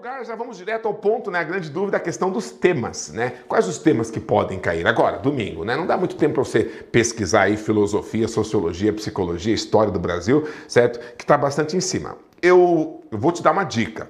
lugar, já vamos direto ao ponto, né? A grande dúvida é a questão dos temas, né? Quais os temas que podem cair agora, domingo, né? Não dá muito tempo para você pesquisar aí filosofia, sociologia, psicologia, história do Brasil, certo? Que está bastante em cima. Eu, vou te dar uma dica.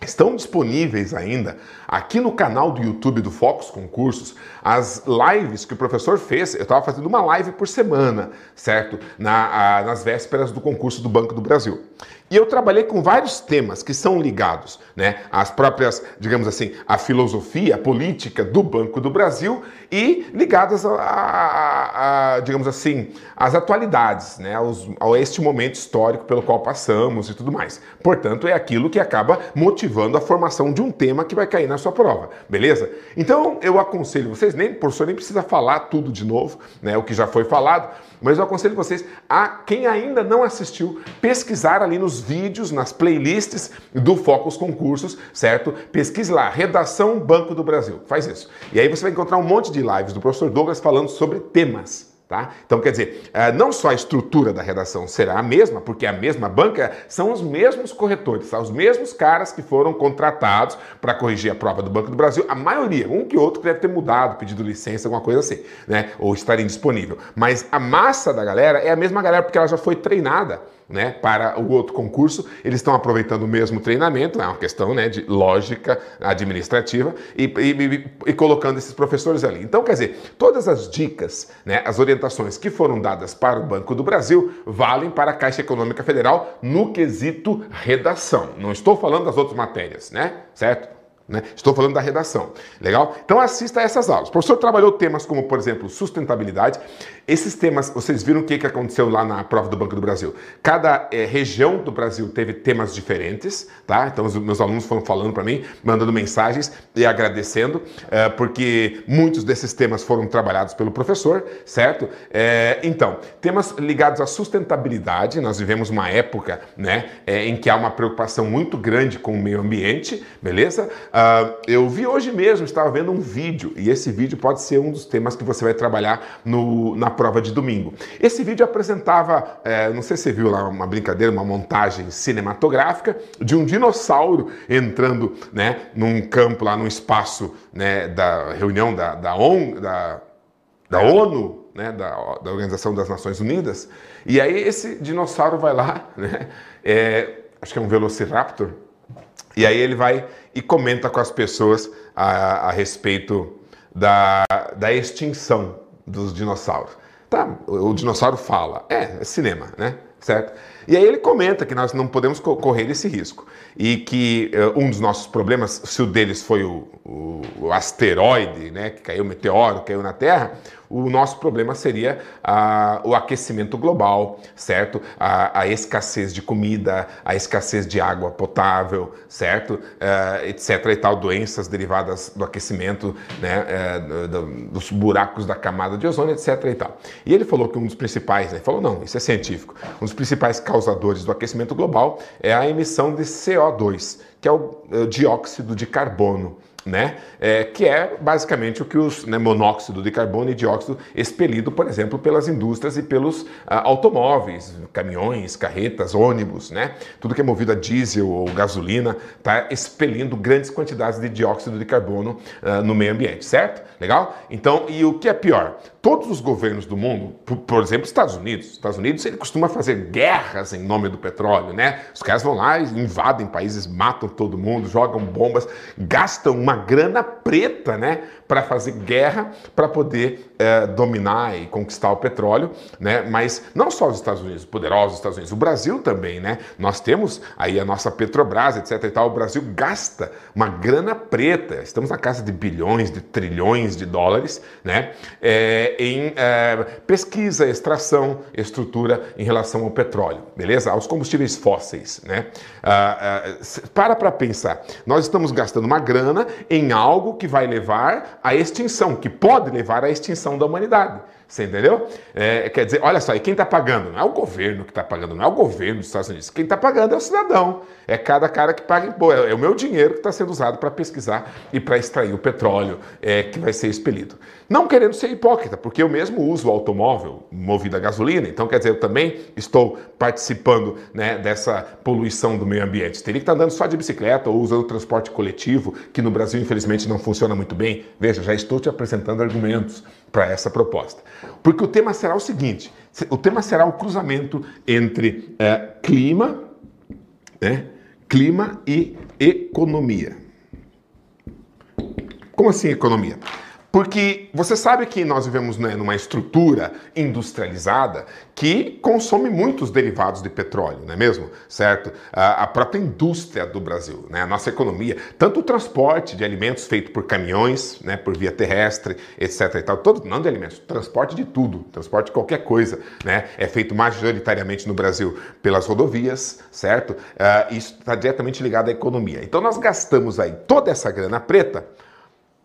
Estão disponíveis ainda aqui no canal do YouTube do Focus Concursos as lives que o professor fez. Eu estava fazendo uma live por semana, certo? Na, a, nas vésperas do concurso do Banco do Brasil. E eu trabalhei com vários temas que são ligados, né, às próprias, digamos assim, à filosofia, política do Banco do Brasil e ligadas a, a, a digamos assim, às atualidades, né, aos, a este momento histórico pelo qual passamos e tudo mais. Portanto, é aquilo que acaba motivando a formação de um tema que vai cair na sua prova, beleza? Então, eu aconselho vocês, nem, professor, nem precisa falar tudo de novo, né, o que já foi falado, mas eu aconselho vocês a quem ainda não assistiu pesquisar ali nos vídeos, nas playlists do Focus Concursos, certo? Pesquise lá, Redação Banco do Brasil. Faz isso. E aí você vai encontrar um monte de lives do professor Douglas falando sobre temas Tá? Então, quer dizer, eh, não só a estrutura da redação será a mesma, porque a mesma banca são os mesmos corretores, são os mesmos caras que foram contratados para corrigir a prova do Banco do Brasil. A maioria, um que outro, deve ter mudado, pedido licença, alguma coisa assim, né? ou estar indisponível. Mas a massa da galera é a mesma galera porque ela já foi treinada né, para o outro concurso, eles estão aproveitando o mesmo treinamento, é uma questão né, de lógica administrativa, e, e, e, colocando esses professores ali. Então, quer dizer, todas as dicas, né, as orientações que foram dadas para o Banco do Brasil valem para a Caixa Econômica Federal no quesito redação. Não estou falando das outras matérias, né? Certo? Né? Estou falando da redação. Legal? Então assista a essas aulas. O professor trabalhou temas como, por exemplo, sustentabilidade. Esses temas, vocês viram o que, que aconteceu lá na prova do Banco do Brasil. Cada é, região do Brasil teve temas diferentes, tá? Então os meus alunos foram falando para mim, mandando mensagens e agradecendo, é, porque muitos desses temas foram trabalhados pelo professor, certo? É, então, temas ligados à sustentabilidade. Nós vivemos uma época, né, em que há uma preocupação muito grande com o meio ambiente, beleza? Uh, eu vi hoje mesmo, estava vendo um vídeo, e esse vídeo pode ser um dos temas que você vai trabalhar no, na prova de domingo. Esse vídeo apresentava, é, não sei se você viu lá, uma brincadeira, uma montagem cinematográfica de um dinossauro entrando né, num campo lá, num espaço né, da reunião da, da, ON, da, da ONU, né, da, da, Organização das Nações Unidas, e aí esse dinossauro vai lá, né, é, acho que é um Velociraptor, e aí ele vai e comenta com as pessoas a, a respeito da, da extinção dos dinossauros. Tá, o dinossauro fala, é, é cinema, né? Certo? E aí ele comenta que nós não podemos correr esse risco e que uh, um dos nossos problemas, se o deles foi o, o, o asteroide, né, que caiu, o meteoro, caiu na Terra, o nosso problema seria o aquecimento global, certo? A, a, escassez de comida, a escassez de água potável, certo? Uh, etc. e tal, doenças derivadas do aquecimento, né? Uh, do, dos buracos da camada de ozônio, etc. e tal. E ele falou que um dos principais, né? Falou, não, isso é científico. Um dos principais causadores do aquecimento global é a emissão de CO2, que é o, o dióxido de carbono né? É, que é basicamente o que os né, monóxido de carbono e dióxido expelido, por exemplo, pelas indústrias e pelos ah, automóveis, caminhões, carretas, ônibus, né? Tudo que é movido a diesel ou gasolina está expelindo grandes quantidades de dióxido de carbono ah, no meio ambiente, certo? Legal? Então, e o que é pior? Todos os governos do mundo, por, por exemplo, Estados Unidos, Estados Unidos ele costuma fazer guerras em nome do petróleo, né? Os caras vão lá, invadem países, matam todo mundo, jogam bombas, gastam uma grana preta, né, para fazer guerra para poder é, dominar e conquistar o petróleo, né? Mas não só os Estados Unidos, poderosos Estados Unidos, o Brasil também, né? Nós temos aí a nossa Petrobras, etc. E tal. O Brasil gasta uma grana preta. Estamos na casa de bilhões, de trilhões de dólares, né? É, em é, pesquisa, extração, estrutura em relação ao petróleo, beleza? Aos combustíveis fósseis, né? Ah, ah, para para pensar. Nós estamos gastando uma grana em algo que vai levar à extinção, que pode levar à extinção da humanidade Você entendeu? É, quer dizer, olha só, e quem está pagando? Não é o governo que está pagando, não é o governo dos Estados Unidos. Quem está pagando é o cidadão. É cada cara que paga imposto. É, é o meu dinheiro que está sendo usado para pesquisar e para extrair o petróleo é, que vai ser expelido. Não querendo ser hipócrita, porque eu mesmo uso o automóvel movido a gasolina, então quer dizer, eu também estou participando né, dessa poluição do meio ambiente. Teria que estar tá andando só de bicicleta ou usando transporte coletivo, que no Brasil infelizmente não funciona muito bem. Veja, já estou te apresentando argumentos para essa proposta. Porque o tema será o seguinte: o tema será o cruzamento entre é, clima, né, clima e economia. Como assim economia? Porque você sabe que nós vivemos né, numa estrutura industrializada que consome muitos derivados de petróleo, não é mesmo? Certo? A, própria indústria do Brasil, né, a nossa economia, tanto o transporte de alimentos feito por caminhões, né, por via terrestre, etc. E tal, todo, não de alimentos, transporte de tudo, transporte de qualquer coisa, né, é feito majoritariamente no Brasil pelas rodovias, certo? Uh, isso está diretamente ligado à economia. Então nós gastamos aí toda essa grana preta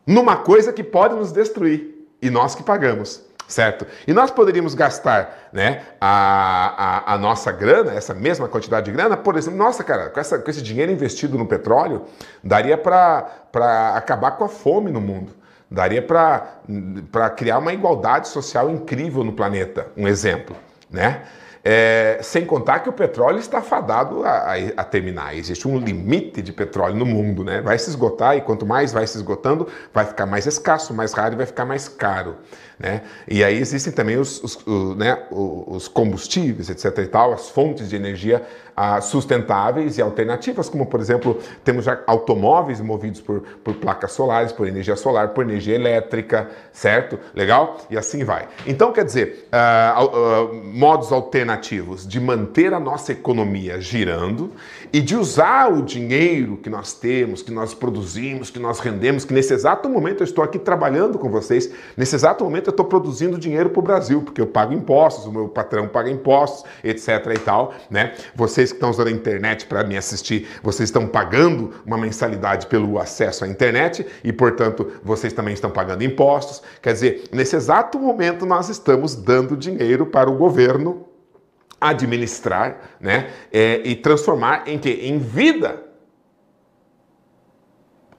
numa coisa que pode nos destruir e nós que pagamos, certo? E nós poderíamos gastar né, a, a, a, nossa grana, essa mesma quantidade de grana, por exemplo, nossa, cara, com, essa, com esse dinheiro investido no petróleo, daria para acabar com a fome no mundo. Daria para criar uma igualdade social incrível no planeta, um exemplo, né? É, sem contar que o petróleo está fadado a, a, terminar. Existe um limite de petróleo no mundo, né? Vai se esgotar e quanto mais vai se esgotando, vai ficar mais escasso, mais raro e vai ficar mais caro. Né? E aí existem também os, os, os, né, os combustíveis, etc. e tal, as fontes de energia sustentáveis e alternativas, como por exemplo, temos já automóveis movidos por, por placas solares, por energia solar, por energia elétrica, certo? Legal? E assim vai. Então, quer dizer, ah, ah, modos alternativos de manter a nossa economia girando e de usar o dinheiro que nós temos, que nós produzimos, que nós rendemos, que nesse exato momento eu estou aqui trabalhando com vocês, nesse exato momento eu estou produzindo dinheiro para o Brasil, porque eu pago impostos, o meu patrão paga impostos, etc. e tal, né? Vocês que estão usando a internet para me assistir, vocês estão pagando uma mensalidade pelo acesso à internet e, portanto, vocês também estão pagando impostos. Quer dizer, nesse exato momento nós estamos dando dinheiro para o governo administrar, né, é, e transformar em que em vida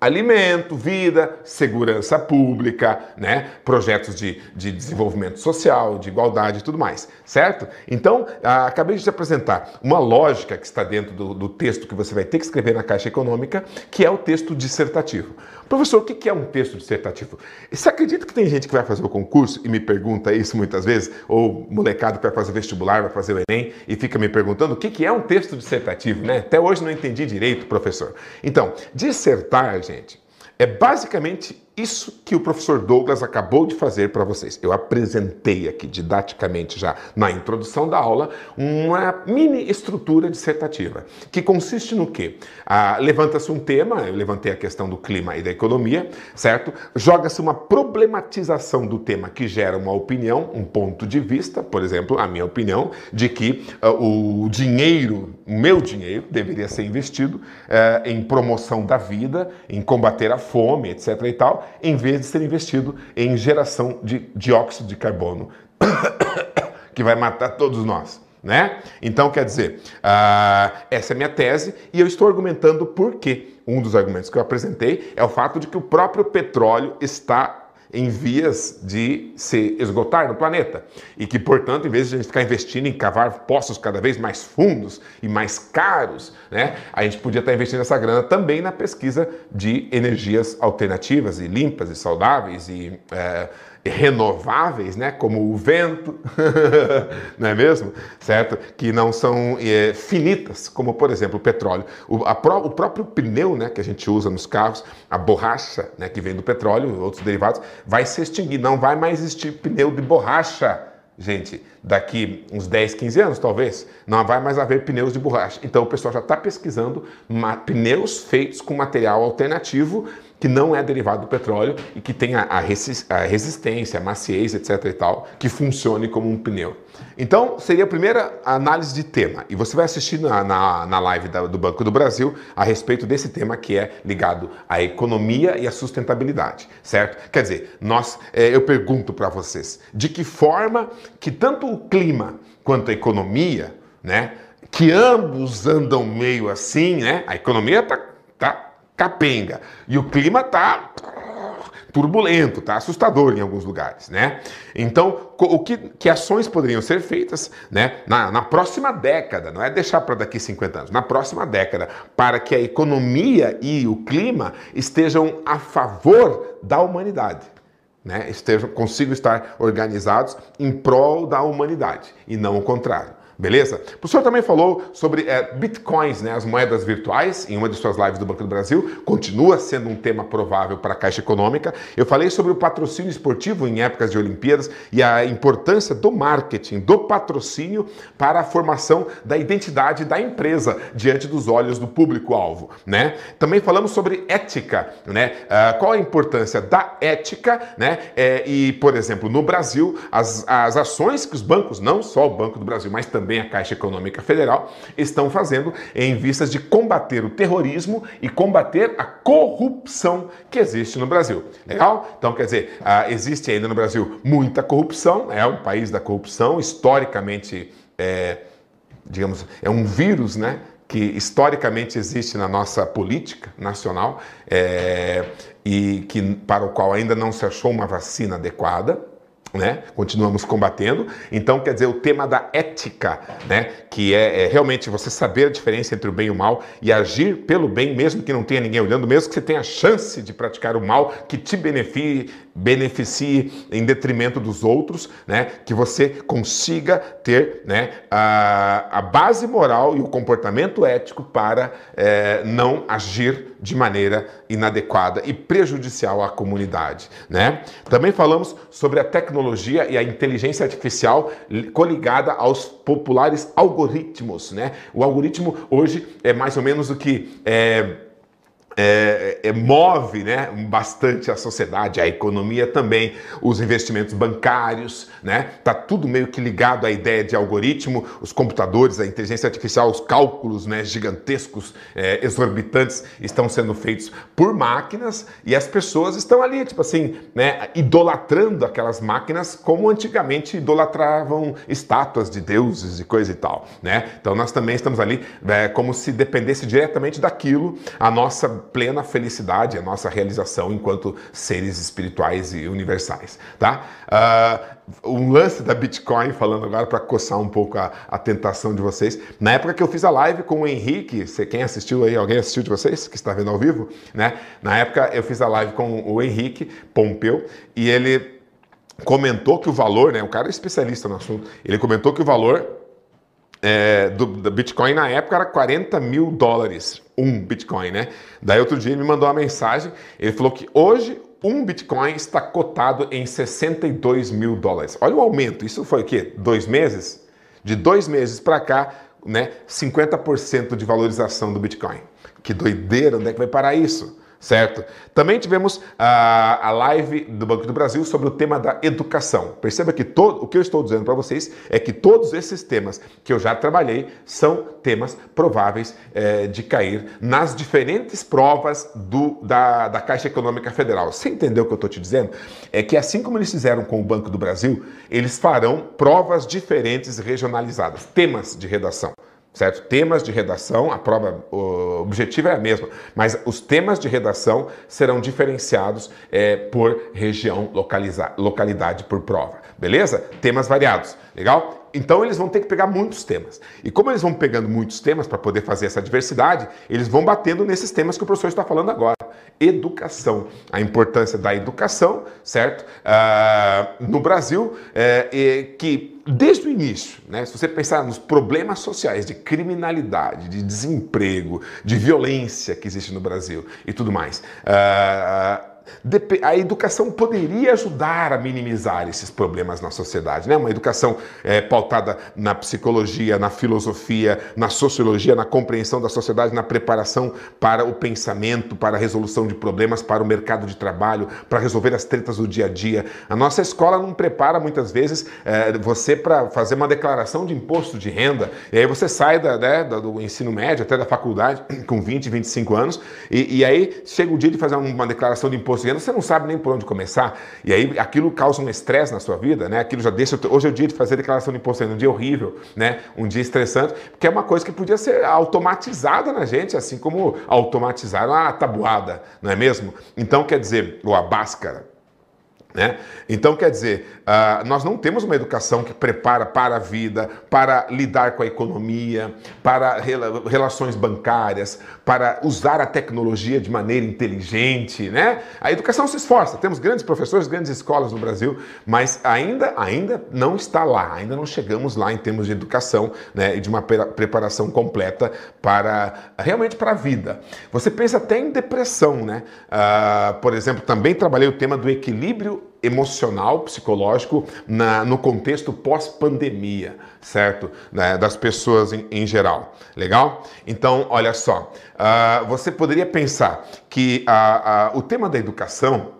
alimento, vida, segurança pública, né? projetos de, de desenvolvimento social, de igualdade e tudo mais, certo? Então, ah, acabei de te apresentar uma lógica que está dentro do, do, texto que você vai ter que escrever na Caixa Econômica, que é o texto dissertativo. Professor, o que é um texto dissertativo? Você acredita que tem gente que vai fazer o concurso e me pergunta isso muitas vezes, ou molecado que vai fazer vestibular, vai fazer o Enem e fica me perguntando o que é um texto dissertativo, né? Até hoje não entendi direito, professor. Então, dissertar, gente, é basicamente isso que o professor Douglas acabou de fazer para vocês. Eu apresentei aqui didaticamente já na introdução da aula uma mini estrutura dissertativa, que consiste no quê? Ah, Levanta-se um tema, eu levantei a questão do clima e da economia, certo? Joga-se uma problematização do tema que gera uma opinião, um ponto de vista, por exemplo, a minha opinião, de que ah, o dinheiro, o meu dinheiro, deveria ser investido ah, em promoção da vida, em combater a fome, etc. e tal em vez de ser investido em geração de dióxido de carbono, que vai matar todos nós. Né? Então, quer dizer, uh, essa é a minha tese e eu estou argumentando por quê. Um dos argumentos que eu apresentei é o fato de que o próprio petróleo está em vias de se esgotar no planeta. E que, portanto, em vez de a gente ficar investindo em cavar poços cada vez mais fundos e mais caros, né, a gente podia estar investindo essa grana também na pesquisa de energias alternativas e limpas e saudáveis e. É, renováveis, né, como o vento, não é mesmo? Certo? Que não são é, finitas, como por exemplo o petróleo. O, pró o, próprio pneu, né, que a gente usa nos carros, a borracha, né, que vem do petróleo, outros derivados, vai se extinguir. Não vai mais existir pneu de borracha, gente. Daqui uns 10, 15 anos, talvez, não vai mais haver pneus de borracha. Então o pessoal já está pesquisando pneus feitos com material alternativo que não é derivado do petróleo e que tenha a, resistência, a maciez, etc e tal, que funcione como um pneu. Então, seria a primeira análise de tema. E você vai assistir na, na, na live da, do Banco do Brasil a respeito desse tema que é ligado à economia e à sustentabilidade, certo? Quer dizer, nós, é, eu pergunto para vocês, de que forma que tanto o clima quanto a economia, né, que ambos andam meio assim, né? A economia tá, tá capenga e o clima tá turbulento, tá assustador em alguns lugares, né? Então, o que, que ações poderiam ser feitas, né, na, na próxima década, não é deixar para daqui 50 anos, na próxima década, para que a economia e o clima estejam a favor da humanidade. Né, estejam, consigam estar organizados em prol da humanidade e não o contrário. Beleza? O professor também falou sobre é, bitcoins, né, as moedas virtuais, em uma de suas lives do Banco do Brasil. Continua sendo um tema provável para a Caixa Econômica. Eu falei sobre o patrocínio esportivo em épocas de Olimpíadas e a importância do marketing, do patrocínio para a formação da identidade da empresa diante dos olhos do público-alvo. Né? Também falamos sobre ética, né? Uh, qual a importância da ética, né? É, e, por exemplo, no Brasil, as, as ações que os bancos, não só o Banco do Brasil, mas também também a Caixa Econômica Federal, estão fazendo em vistas de combater o terrorismo e combater a corrupção que existe no Brasil. Legal? Então, quer dizer, uh, existe ainda no Brasil muita corrupção, é um país da corrupção, historicamente, é, digamos, é um vírus, né? que historicamente existe na nossa política nacional é, e que para o qual ainda não se achou uma vacina adequada né? Continuamos combatendo. Então, quer dizer, o tema da ética, né? Que é, é, realmente você saber a diferença entre o bem e o mal e agir pelo bem, mesmo que não tenha ninguém olhando, mesmo que você tenha a chance de praticar o mal que te beneficie, beneficie em detrimento dos outros, né? Que você consiga ter, né? A, a base moral e o comportamento ético para é, não agir de maneira inadequada e prejudicial à comunidade, né? Também falamos sobre a tecnologia e a inteligência artificial coligada aos populares algoritmos, né? O algoritmo hoje é mais ou menos o que é, é, é, move né, bastante a sociedade, a economia também, os investimentos bancários, né? Tá tudo meio que ligado à ideia de algoritmo, os computadores, a inteligência artificial, os cálculos né, gigantescos, é, exorbitantes estão sendo feitos por máquinas e as pessoas estão ali, tipo assim, né, idolatrando aquelas máquinas como antigamente idolatravam estátuas de deuses e coisa e tal, né? Então nós também estamos ali é, como se dependesse diretamente daquilo a nossa plena felicidade, a nossa realização enquanto seres espirituais e universais, tá? Uh, um lance da Bitcoin, falando agora para coçar um pouco a, a, tentação de vocês. Na época que eu fiz a live com o Henrique, você, quem assistiu aí, alguém assistiu de vocês que está vendo ao vivo, né? Na época eu fiz a live com o Henrique Pompeu e ele comentou que o valor, né? O cara é especialista no assunto. Ele comentou que o valor é, do, do, Bitcoin na época era 40 mil dólares, um Bitcoin, né? Daí outro dia ele me mandou uma mensagem, ele falou que hoje um Bitcoin está cotado em 62 mil dólares. Olha o aumento, isso foi o quê? Dois meses? De dois meses para cá, né? 50% de valorização do Bitcoin. Que doideira, onde é que vai parar isso? Certo? Também tivemos a, a live do Banco do Brasil sobre o tema da educação. Perceba que todo, o que eu estou dizendo para vocês é que todos esses temas que eu já trabalhei são temas prováveis é, de cair nas diferentes provas do, da, da Caixa Econômica Federal. Você entendeu o que eu estou te dizendo? É que assim como eles fizeram com o Banco do Brasil, eles farão provas diferentes regionalizadas, temas de redação certo? Temas de redação, a prova objetiva é a mesma, mas os temas de redação serão diferenciados é, por região, localidade por prova, beleza? Temas variados, legal? Então eles vão ter que pegar muitos temas. E como eles vão pegando muitos temas para poder fazer essa diversidade, eles vão batendo nesses temas que o professor está falando agora. Educação, a importância da educação, certo? Uh, no Brasil, é, que desde o início, né, se você pensar nos problemas sociais de criminalidade, de desemprego, de violência que existe no Brasil e tudo mais, uh, a educação poderia ajudar a minimizar esses problemas na sociedade, né? Uma educação é, pautada na psicologia, na filosofia, na sociologia, na compreensão da sociedade, na preparação para o pensamento, para a resolução de problemas, para o mercado de trabalho, para resolver as tretas do dia a dia. A nossa escola não prepara muitas vezes é, você para fazer uma declaração de imposto de renda. E aí você sai da, né, do ensino médio até da faculdade com 20, 25 anos e, e aí chega o dia de fazer uma declaração de imposto você não sabe nem por onde começar. E aí aquilo causa um estresse na sua vida, né? Aquilo já deixa. Hoje é o dia de fazer declaração de imposto renda, um dia horrível, né? Um dia estressante, porque é uma coisa que podia ser automatizada na gente, assim como automatizaram a tabuada, não é mesmo? Então, quer dizer, ou a báscara. Né? Então, quer dizer, uh, nós não temos uma educação que prepara para a vida, para lidar com a economia, para rela relações bancárias, para usar a tecnologia de maneira inteligente. Né? A educação se esforça, temos grandes professores, grandes escolas no Brasil, mas ainda, ainda não está lá, ainda não chegamos lá em termos de educação né, e de uma preparação completa para realmente para a vida. Você pensa até em depressão, né? Uh, por exemplo, também trabalhei o tema do equilíbrio emocional, psicológico, na, no contexto pós-pandemia, certo? Né, das pessoas em, em, geral. Legal? Então, olha só, uh, você poderia pensar que uh, uh, o tema da educação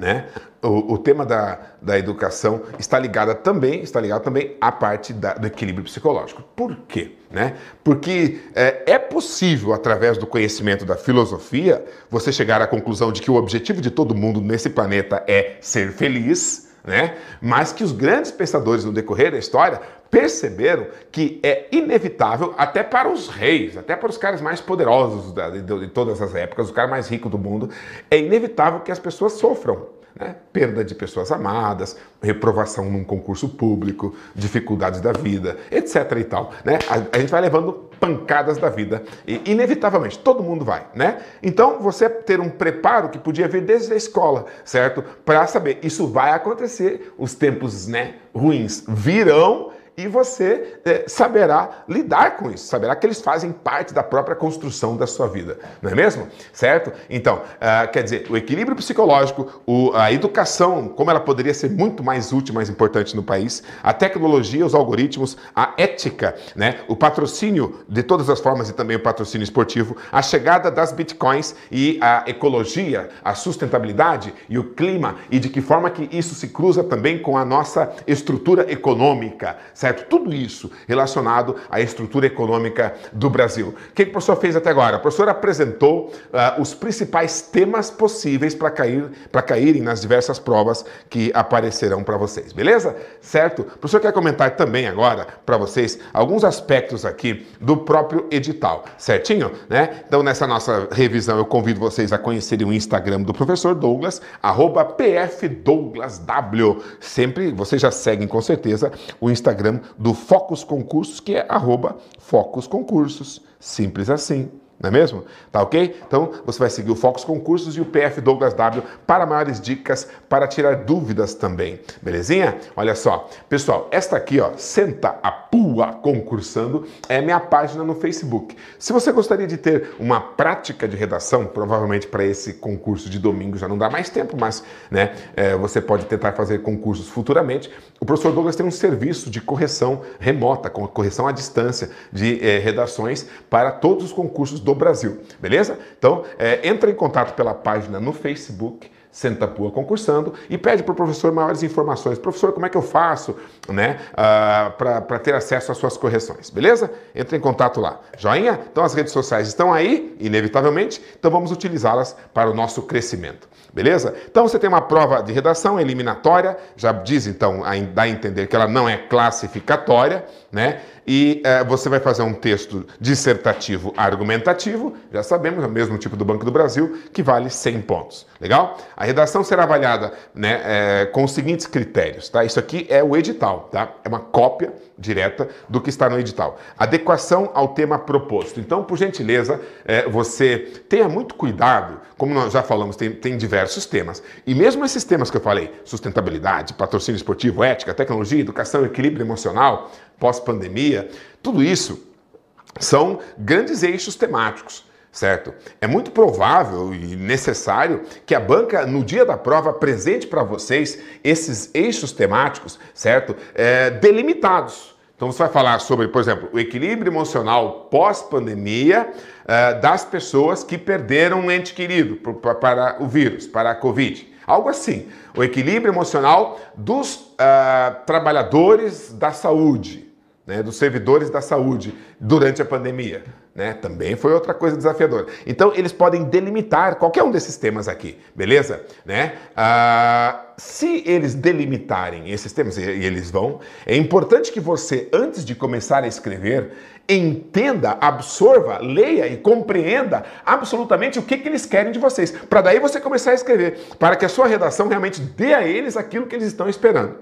né? O, o, tema da, da educação está ligado também, está ligado também à parte da, do equilíbrio psicológico. Por quê? Né? Porque é, é possível, através do conhecimento da filosofia, você chegar à conclusão de que o objetivo de todo mundo nesse planeta é ser feliz, né? mas que os grandes pensadores no decorrer da história perceberam que é inevitável, até para os reis, até para os caras mais poderosos de, todas as épocas, o cara mais rico do mundo, é inevitável que as pessoas sofram. Né? Perda de pessoas amadas, reprovação num concurso público, dificuldades da vida, etc. e tal. Né? A, a gente vai levando pancadas da vida, e, inevitavelmente, todo mundo vai. Né? Então, você ter um preparo que podia vir desde a escola, certo? Para saber, isso vai acontecer, os tempos né, ruins virão e você é, saberá lidar com isso, saberá que eles fazem parte da própria construção da sua vida, não é mesmo? Certo? Então, uh, quer dizer, o equilíbrio psicológico, o, a educação, como ela poderia ser muito mais útil, mais importante no país, a tecnologia, os algoritmos, a ética, né? o patrocínio de todas as formas e também o patrocínio esportivo, a chegada das bitcoins e a ecologia, a sustentabilidade e o clima e de que forma que isso se cruza também com a nossa estrutura econômica, certo? Tudo isso relacionado à estrutura econômica do Brasil. O que, o professor fez até agora? O professor apresentou uh, os principais temas possíveis para cair, caírem nas diversas provas que aparecerão para vocês, beleza? Certo? O professor quer comentar também agora para vocês alguns aspectos aqui do próprio edital, certinho? Né? Então, nessa nossa revisão, eu convido vocês a conhecerem o Instagram do professor Douglas, pfdouglasw. Sempre, vocês já seguem com certeza o Instagram do Focus Concursos, que é arroba Focus Concursos. Simples assim. Não é mesmo? Tá ok? Então você vai seguir o Focus Concursos e o PF Douglas W para maiores dicas, para tirar dúvidas também. Belezinha? Olha só. Pessoal, esta aqui, ó, Senta a Pua Concursando, é minha página no Facebook. Se você gostaria de ter uma prática de redação, provavelmente para esse concurso de domingo já não dá mais tempo, mas né, é, você pode tentar fazer concursos futuramente. O professor Douglas tem um serviço de correção remota, com correção à distância de é, redações para todos os concursos do do Brasil, beleza? Então, é, entra em contato pela página no Facebook, Senta Pua Concursando, e pede para o professor maiores informações. Professor, como é que eu faço né, uh, ah, para ter acesso às suas correções, beleza? Entra em contato lá. Joinha? Então as redes sociais estão aí, inevitavelmente, então vamos utilizá-las para o nosso crescimento, beleza? Então você tem uma prova de redação eliminatória, já diz então, dá a entender que ela não é classificatória, né? e é, você vai fazer um texto dissertativo argumentativo, já sabemos, é o mesmo tipo do Banco do Brasil, que vale 100 pontos. Legal? A redação será avaliada né, é, com os seguintes critérios, tá? Isso aqui é o edital, tá? É uma cópia direta do que está no edital. Adequação ao tema proposto. Então, por gentileza, é, você tenha muito cuidado, como nós já falamos, tem, tem diversos temas. E mesmo esses temas que eu falei, sustentabilidade, patrocínio esportivo, ética, tecnologia, educação, equilíbrio emocional, pós-pandemia, tudo isso são grandes eixos temáticos. Certo? É muito provável e necessário que a banca, no dia da prova, apresente para vocês esses eixos temáticos, certo? É, delimitados. Então você vai falar sobre, por exemplo, o equilíbrio emocional pós-pandemia é, das pessoas que perderam um ente querido para o vírus, para a Covid. Algo assim. O equilíbrio emocional dos uh, trabalhadores da saúde, né, dos servidores da saúde durante a pandemia. Né? Também foi outra coisa desafiadora. Então, eles podem delimitar qualquer um desses temas aqui, beleza? Né? Ah, se eles delimitarem esses temas, e eles vão, é importante que você, antes de começar a escrever, entenda, absorva, leia e compreenda absolutamente o que, que eles querem de vocês, para daí você começar a escrever, para que a sua redação realmente dê a eles aquilo que eles estão esperando.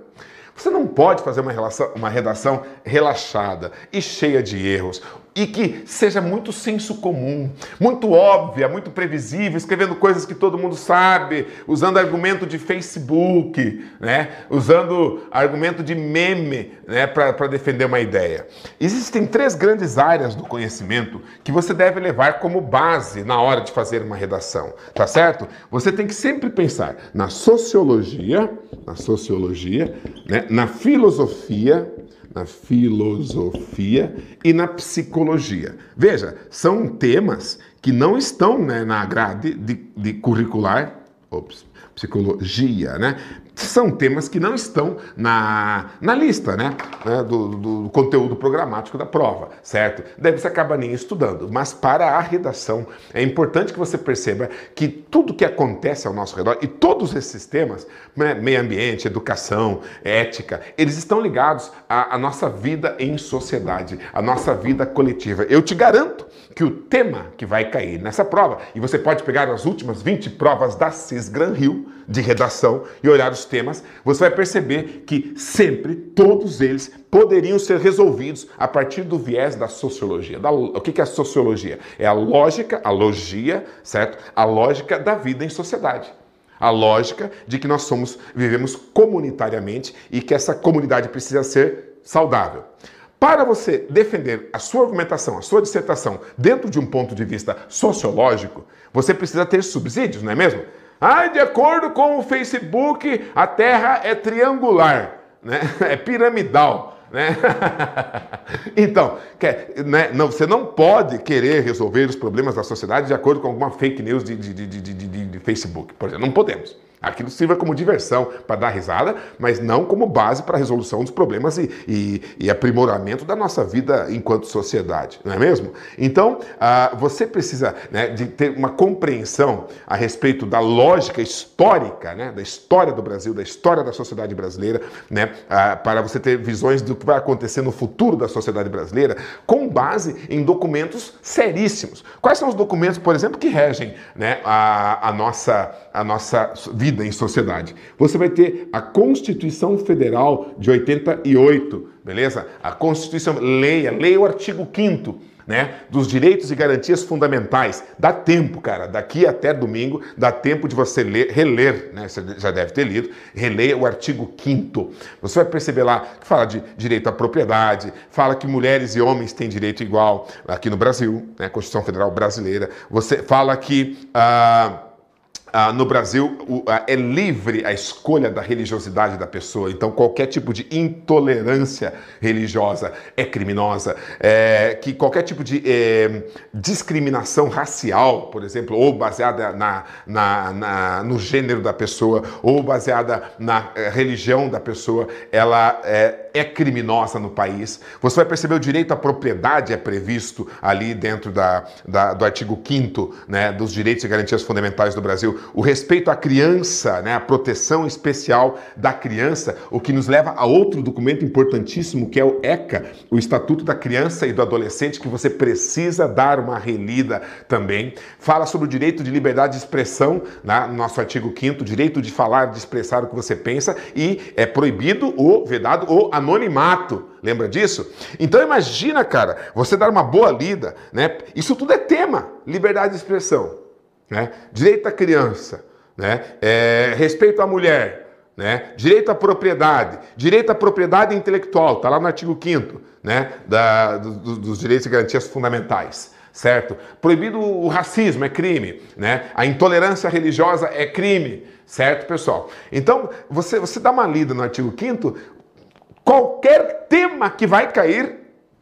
Você não pode fazer uma, relação, uma redação relaxada e cheia de erros e que seja muito senso comum, muito óbvia, muito previsível, escrevendo coisas que todo mundo sabe, usando argumento de Facebook, né? usando argumento de meme né? para defender uma ideia. Existem três grandes áreas do conhecimento que você deve levar como base na hora de fazer uma redação, tá certo? Você tem que sempre pensar na sociologia, na sociologia, né? na filosofia, na filosofia e na psicologia. Veja, são temas que não estão né, na grade de, de curricular, ops, psicologia, né? São temas que não estão na, na lista né, né do, do, conteúdo programático da prova, certo? Daí você acaba nem estudando. Mas para a redação, é importante que você perceba que tudo que acontece ao nosso redor, e todos esses temas, né, meio ambiente, educação, ética, eles estão ligados à, à nossa vida em sociedade, à nossa vida coletiva. Eu te garanto que o tema que vai cair nessa prova, e você pode pegar as últimas 20 provas da CIS Gran Rio de redação e olhar os temas, você vai perceber que sempre todos eles poderiam ser resolvidos a partir do viés da sociologia. Da, o que é a sociologia? É a lógica, a logia, certo? A lógica da vida em sociedade. A lógica de que nós somos, vivemos comunitariamente e que essa comunidade precisa ser saudável. Para você defender a sua argumentação, a sua dissertação dentro de um ponto de vista sociológico, você precisa ter subsídios, não é mesmo? Ah, de acordo com o Facebook, a Terra é triangular, né? é piramidal. Né? então, quer, né, não, você não pode querer resolver os problemas da sociedade de acordo com alguma fake news de, de, de, de, Facebook. Por exemplo, não podemos. Aquilo sirva como diversão para dar risada, mas não como base para a resolução dos problemas e, e, e, aprimoramento da nossa vida enquanto sociedade, não é mesmo? Então, ah, você precisa né, de ter uma compreensão a respeito da lógica histórica, né, da história do Brasil, da história da sociedade brasileira, né, ah, para você ter visões do que vai acontecer no futuro da sociedade brasileira, com base em documentos seríssimos. Quais são os documentos, por exemplo, que regem né, a, a, nossa, a nossa vida? Vida em sociedade. Você vai ter a Constituição Federal de 88, beleza? A Constituição, leia, leia o artigo 5 né, dos direitos e garantias fundamentais. Dá tempo, cara, daqui até domingo, dá tempo de você ler, reler, né, você já deve ter lido, releia o artigo 5 Você vai perceber lá que fala de direito à propriedade, fala que mulheres e homens têm direito igual aqui no Brasil, né, Constituição Federal Brasileira. Você fala que... Ah, ah, no Brasil ah, é livre a escolha da religiosidade da pessoa, então qualquer tipo de intolerância religiosa é criminosa, é, que qualquer tipo de é, discriminação racial, por exemplo, ou baseada na, na, na, no gênero da pessoa, ou baseada na eh, religião da pessoa, ela é, é criminosa no país. Você vai perceber o direito à propriedade é previsto ali dentro da, da do artigo 5 né, dos direitos e garantias fundamentais do Brasil o respeito à criança, né, a proteção especial da criança, o que nos leva a outro documento importantíssimo que é o ECA, o Estatuto da Criança e do Adolescente, que você precisa dar uma relida também. Fala sobre o direito de liberdade de expressão, né, no nosso artigo 5 direito de falar, de expressar o que você pensa e é proibido ou vedado o anonimato. Lembra disso? Então imagina, cara, você dar uma boa lida, né? Isso tudo é tema, liberdade de expressão né? direito à criança, né? É, respeito à mulher, né? direito à propriedade, direito à propriedade intelectual, está lá no artigo 5 né? Da, do, dos direitos e garantias fundamentais certo? Proibido o racismo é crime, né? A intolerância religiosa é crime, certo, pessoal? Então, você, você dá uma lida no artigo 5 qualquer tema que vai cair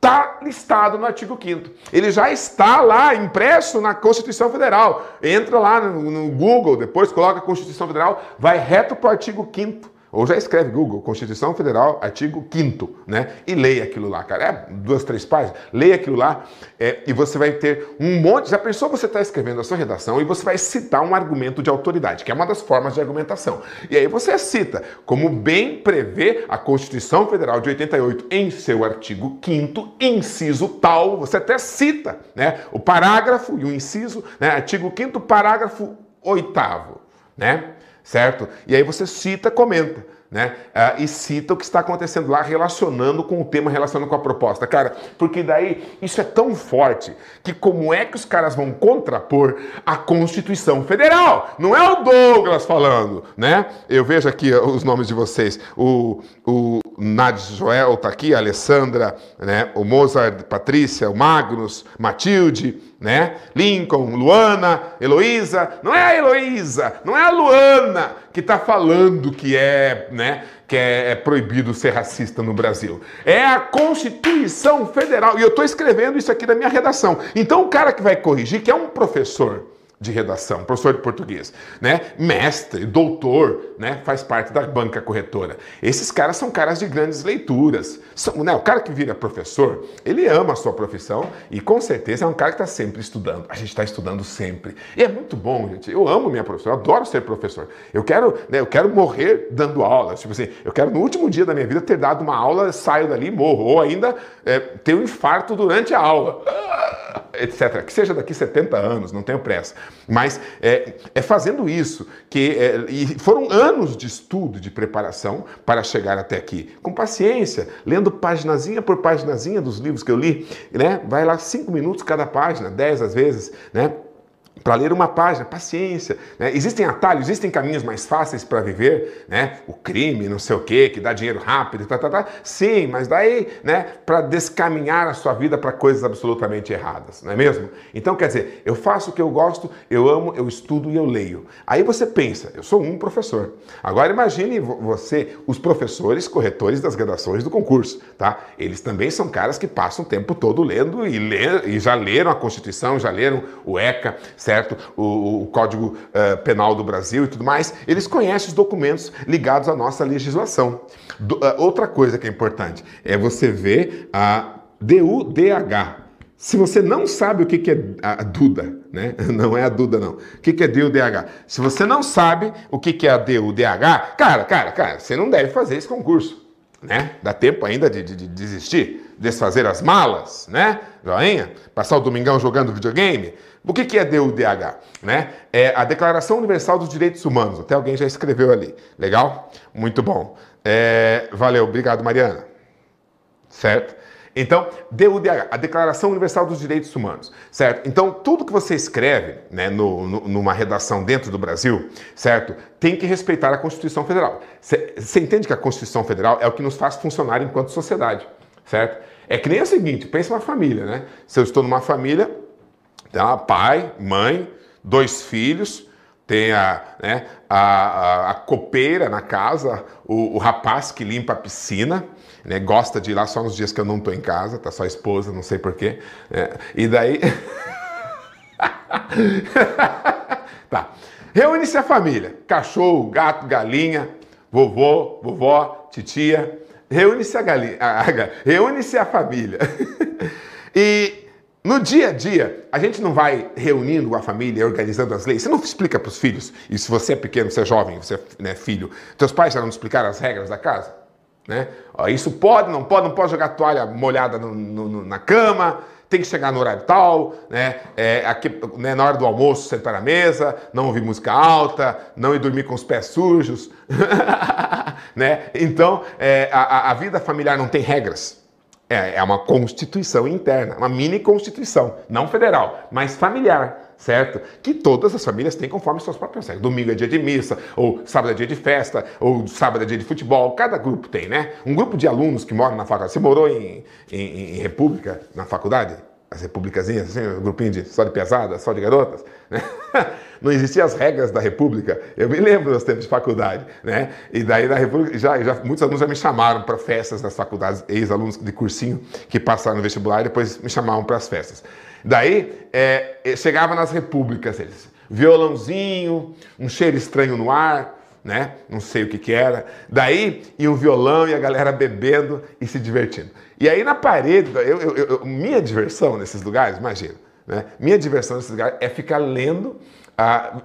está listado no artigo 5 Ele já está lá impresso na Constituição Federal. Entra lá no, no Google, depois coloca a Constituição Federal, vai reto para o artigo 5 ou já escreve Google, Constituição Federal, artigo 5 né? E leia aquilo lá, cara. É duas, três páginas. Leia aquilo lá é, e você vai ter um monte. Já pensou você está escrevendo a sua redação e você vai citar um argumento de autoridade, que é uma das formas de argumentação. E aí você cita, como bem prevê a Constituição Federal de 88 em seu artigo 5 inciso tal, você até cita, né? O parágrafo e o inciso, né? Artigo 5 parágrafo 8 né? Certo? E aí você cita, comenta. Né? Uh, e cita o que está acontecendo lá, relacionando com o tema, relacionando com a proposta. Cara, porque daí isso é tão forte que como é que os caras vão contrapor a Constituição Federal? Não é o Douglas falando, né? Eu vejo aqui os nomes de vocês. O, o Nadir Joel tá aqui, a Alessandra, né? o Mozart, Patrícia, o Magnus, Matilde, né? Lincoln, Luana, Heloísa. Não é a Heloísa, não é a Luana que está falando que é, né? Que é, é, proibido ser racista no Brasil. É a Constituição Federal. E eu estou escrevendo isso aqui na minha redação. Então o cara que vai corrigir, que é um professor, de redação, professor de português, né? Mestre, doutor, né? Faz parte da banca corretora. Esses caras são caras de grandes leituras. São, né? O cara que vira professor, ele ama a sua profissão e com certeza é um cara que está sempre estudando. A gente está estudando sempre. E é muito bom, gente. Eu amo minha profissão, eu adoro ser professor. Eu quero, né? Eu quero morrer dando aula. Tipo assim, eu quero no último dia da minha vida ter dado uma aula, saio dali morro. Ou ainda é, ter um infarto durante a aula. Etc. Que seja daqui 70 anos, não tenho pressa. Mas é, é fazendo isso que é, e foram anos de estudo, de preparação para chegar até aqui. Com paciência, lendo paginazinha por paginazinha dos livros que eu li, né? Vai lá cinco minutos cada página, dez às vezes, né? Para ler uma página, paciência. Né? Existem atalhos, existem caminhos mais fáceis para viver, né? O crime, não sei o quê, que dá dinheiro rápido, tá, tá, tá. Sim, mas daí, né? Para descaminhar a sua vida para coisas absolutamente erradas, não é mesmo? Então, quer dizer, eu faço o que eu gosto, eu amo, eu estudo e eu leio. Aí você pensa, eu sou um professor. Agora imagine você, os professores corretores das graduações do concurso, tá? Eles também são caras que passam o tempo todo lendo e, ler, e já leram a Constituição, já leram o ECA, certo? O, o Código uh, Penal do Brasil e tudo mais, eles conhecem os documentos ligados à nossa legislação. Do, uh, outra coisa que é importante é você ver a DUDH. Se você não sabe o que é a Duda, né? Não é a Duda, não. O que é DUDH? Se você não sabe o que é a DUDH, cara, cara, cara, você não deve fazer esse concurso. Né? Dá tempo ainda de, de, de desistir, desfazer as malas, né? Joinha? Passar o domingão jogando videogame? O que, que é DUDH? Né? É a Declaração Universal dos Direitos Humanos. Até alguém já escreveu ali. Legal? Muito bom. É, valeu, obrigado, Mariana. Certo? Então, DUDH, a Declaração Universal dos Direitos Humanos, certo? Então, tudo que você escreve, né, no, no, numa redação dentro do Brasil, certo, tem que respeitar a Constituição Federal. Você entende que a Constituição Federal é o que nos faz funcionar enquanto sociedade, certo? É que nem o seguinte, pensa uma família, né? Se eu estou numa família, então, pai, mãe, dois filhos, tem a, né, a, a, a copeira na casa, o, o, rapaz que limpa a piscina, né, gosta de ir lá só nos dias que eu não estou em casa, tá só a esposa, não sei porquê. Né, e daí. tá. Reúne-se a família: cachorro, gato, galinha, vovô, vovó, titia. Reúne-se a galinha, reúne-se a família. e no dia a dia, a gente não vai reunindo a família, organizando as leis. Você não explica para os filhos. E se você é pequeno, você é jovem, você é né, filho, teus pais já não explicaram as regras da casa? Né? Isso pode, não pode, não pode jogar toalha molhada no, no, na cama, tem que chegar no horário tal, né? É, aqui, né, na hora do almoço sentar na mesa, não ouvir música alta, não ir dormir com os pés sujos. né? Então, é, a, a vida familiar não tem regras. É, é uma constituição interna, uma mini constituição, não federal, mas familiar, certo? Que todas as famílias têm conforme suas próprias regras. Domingo é dia de missa, ou sábado é dia de festa, ou sábado é dia de futebol. Cada grupo tem, né? Um grupo de alunos que moram na faculdade. Você morou em, em, em República, na faculdade? As republicazinhas, assim, um grupinho de só de pesadas, só de garotas, né? não existiam as regras da República. Eu me lembro dos tempos de faculdade, né? E daí na República, já, já, muitos alunos já me chamaram para festas nas faculdades, ex-alunos de cursinho que passaram no vestibular e depois me chamavam para as festas. Daí é, chegava nas repúblicas eles, violãozinho, um cheiro estranho no ar, né? Não sei o que que era. Daí ia o violão e a galera bebendo e se divertindo. E aí na parede, eu, eu, eu, minha diversão nesses lugares, imagina, né? Minha diversão nesses lugares é ficar lendo a,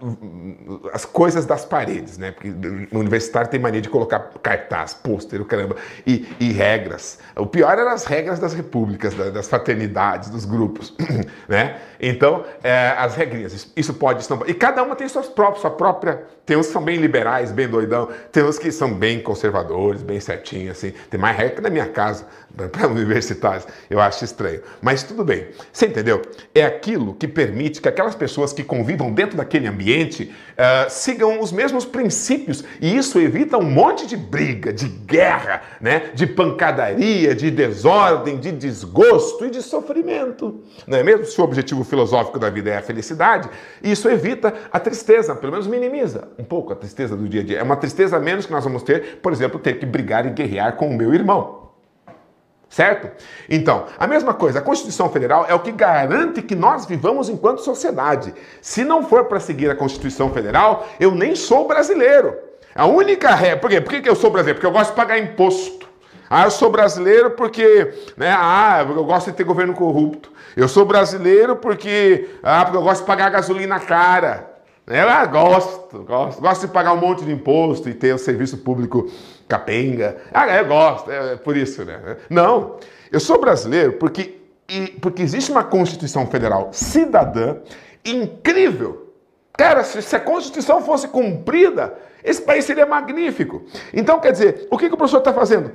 as coisas das paredes, né? Porque o universitário tem mania de colocar cartaz, pôster, caramba, e, e, regras. O pior eram as regras das repúblicas, das fraternidades, dos grupos, né? Então, é, as regrinhas, isso pode, isso não pode. E cada uma tem suas próprias, sua própria. Tem uns que são bem liberais, bem doidão, tem uns que são bem conservadores, bem certinhos, assim. Tem mais regra na minha casa, para universitários. Eu acho estranho. Mas tudo bem. Você entendeu? É aquilo que permite que aquelas pessoas que convivam dentro daquele ambiente uh, sigam os mesmos princípios. E isso evita um monte de briga, de guerra, né? de pancadaria, de desordem, de desgosto e de sofrimento. Não é mesmo? Se o objetivo filosófico da vida é a felicidade, isso evita a tristeza, pelo menos minimiza um pouco a tristeza do dia a dia. É uma tristeza menos que nós vamos ter, por exemplo, ter que brigar e guerrear com o meu irmão. Certo? Então, a mesma coisa, a Constituição Federal é o que garante que nós vivamos enquanto sociedade. Se não for para seguir a Constituição Federal, eu nem sou brasileiro. A única regra. Por quê? Por que eu sou brasileiro? Porque eu gosto de pagar imposto. Ah, eu sou brasileiro porque, né, ah, eu gosto de ter governo corrupto. Eu sou brasileiro porque, ah, porque eu gosto de pagar gasolina cara. Eu ah, gosto, gosto, gosto de pagar um monte de imposto e ter o serviço público capenga. Ah, eu gosto, é, é por isso, né? Não, eu sou brasileiro porque, porque existe uma Constituição Federal cidadã incrível. Cara, se, se a Constituição fosse cumprida, esse país seria magnífico. Então, quer dizer, o que, que o professor está fazendo?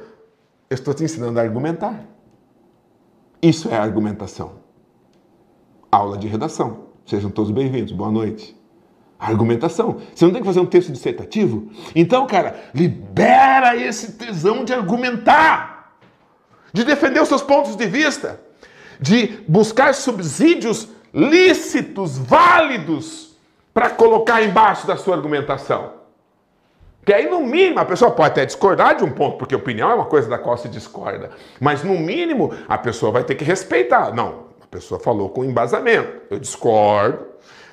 Eu estou te ensinando a argumentar. Isso é argumentação. Aula de redação. Sejam todos bem-vindos. Boa noite argumentação. Você não tem que fazer um texto dissertativo? Então, cara, libera esse tesão de argumentar, de defender os seus pontos de vista, de buscar subsídios lícitos, válidos, para colocar embaixo da sua argumentação. Que aí, no mínimo, a pessoa pode até discordar de um ponto, porque opinião é uma coisa da qual se discorda. Mas, no mínimo, a pessoa vai ter que respeitar. Não, a pessoa falou com embasamento. Eu discordo,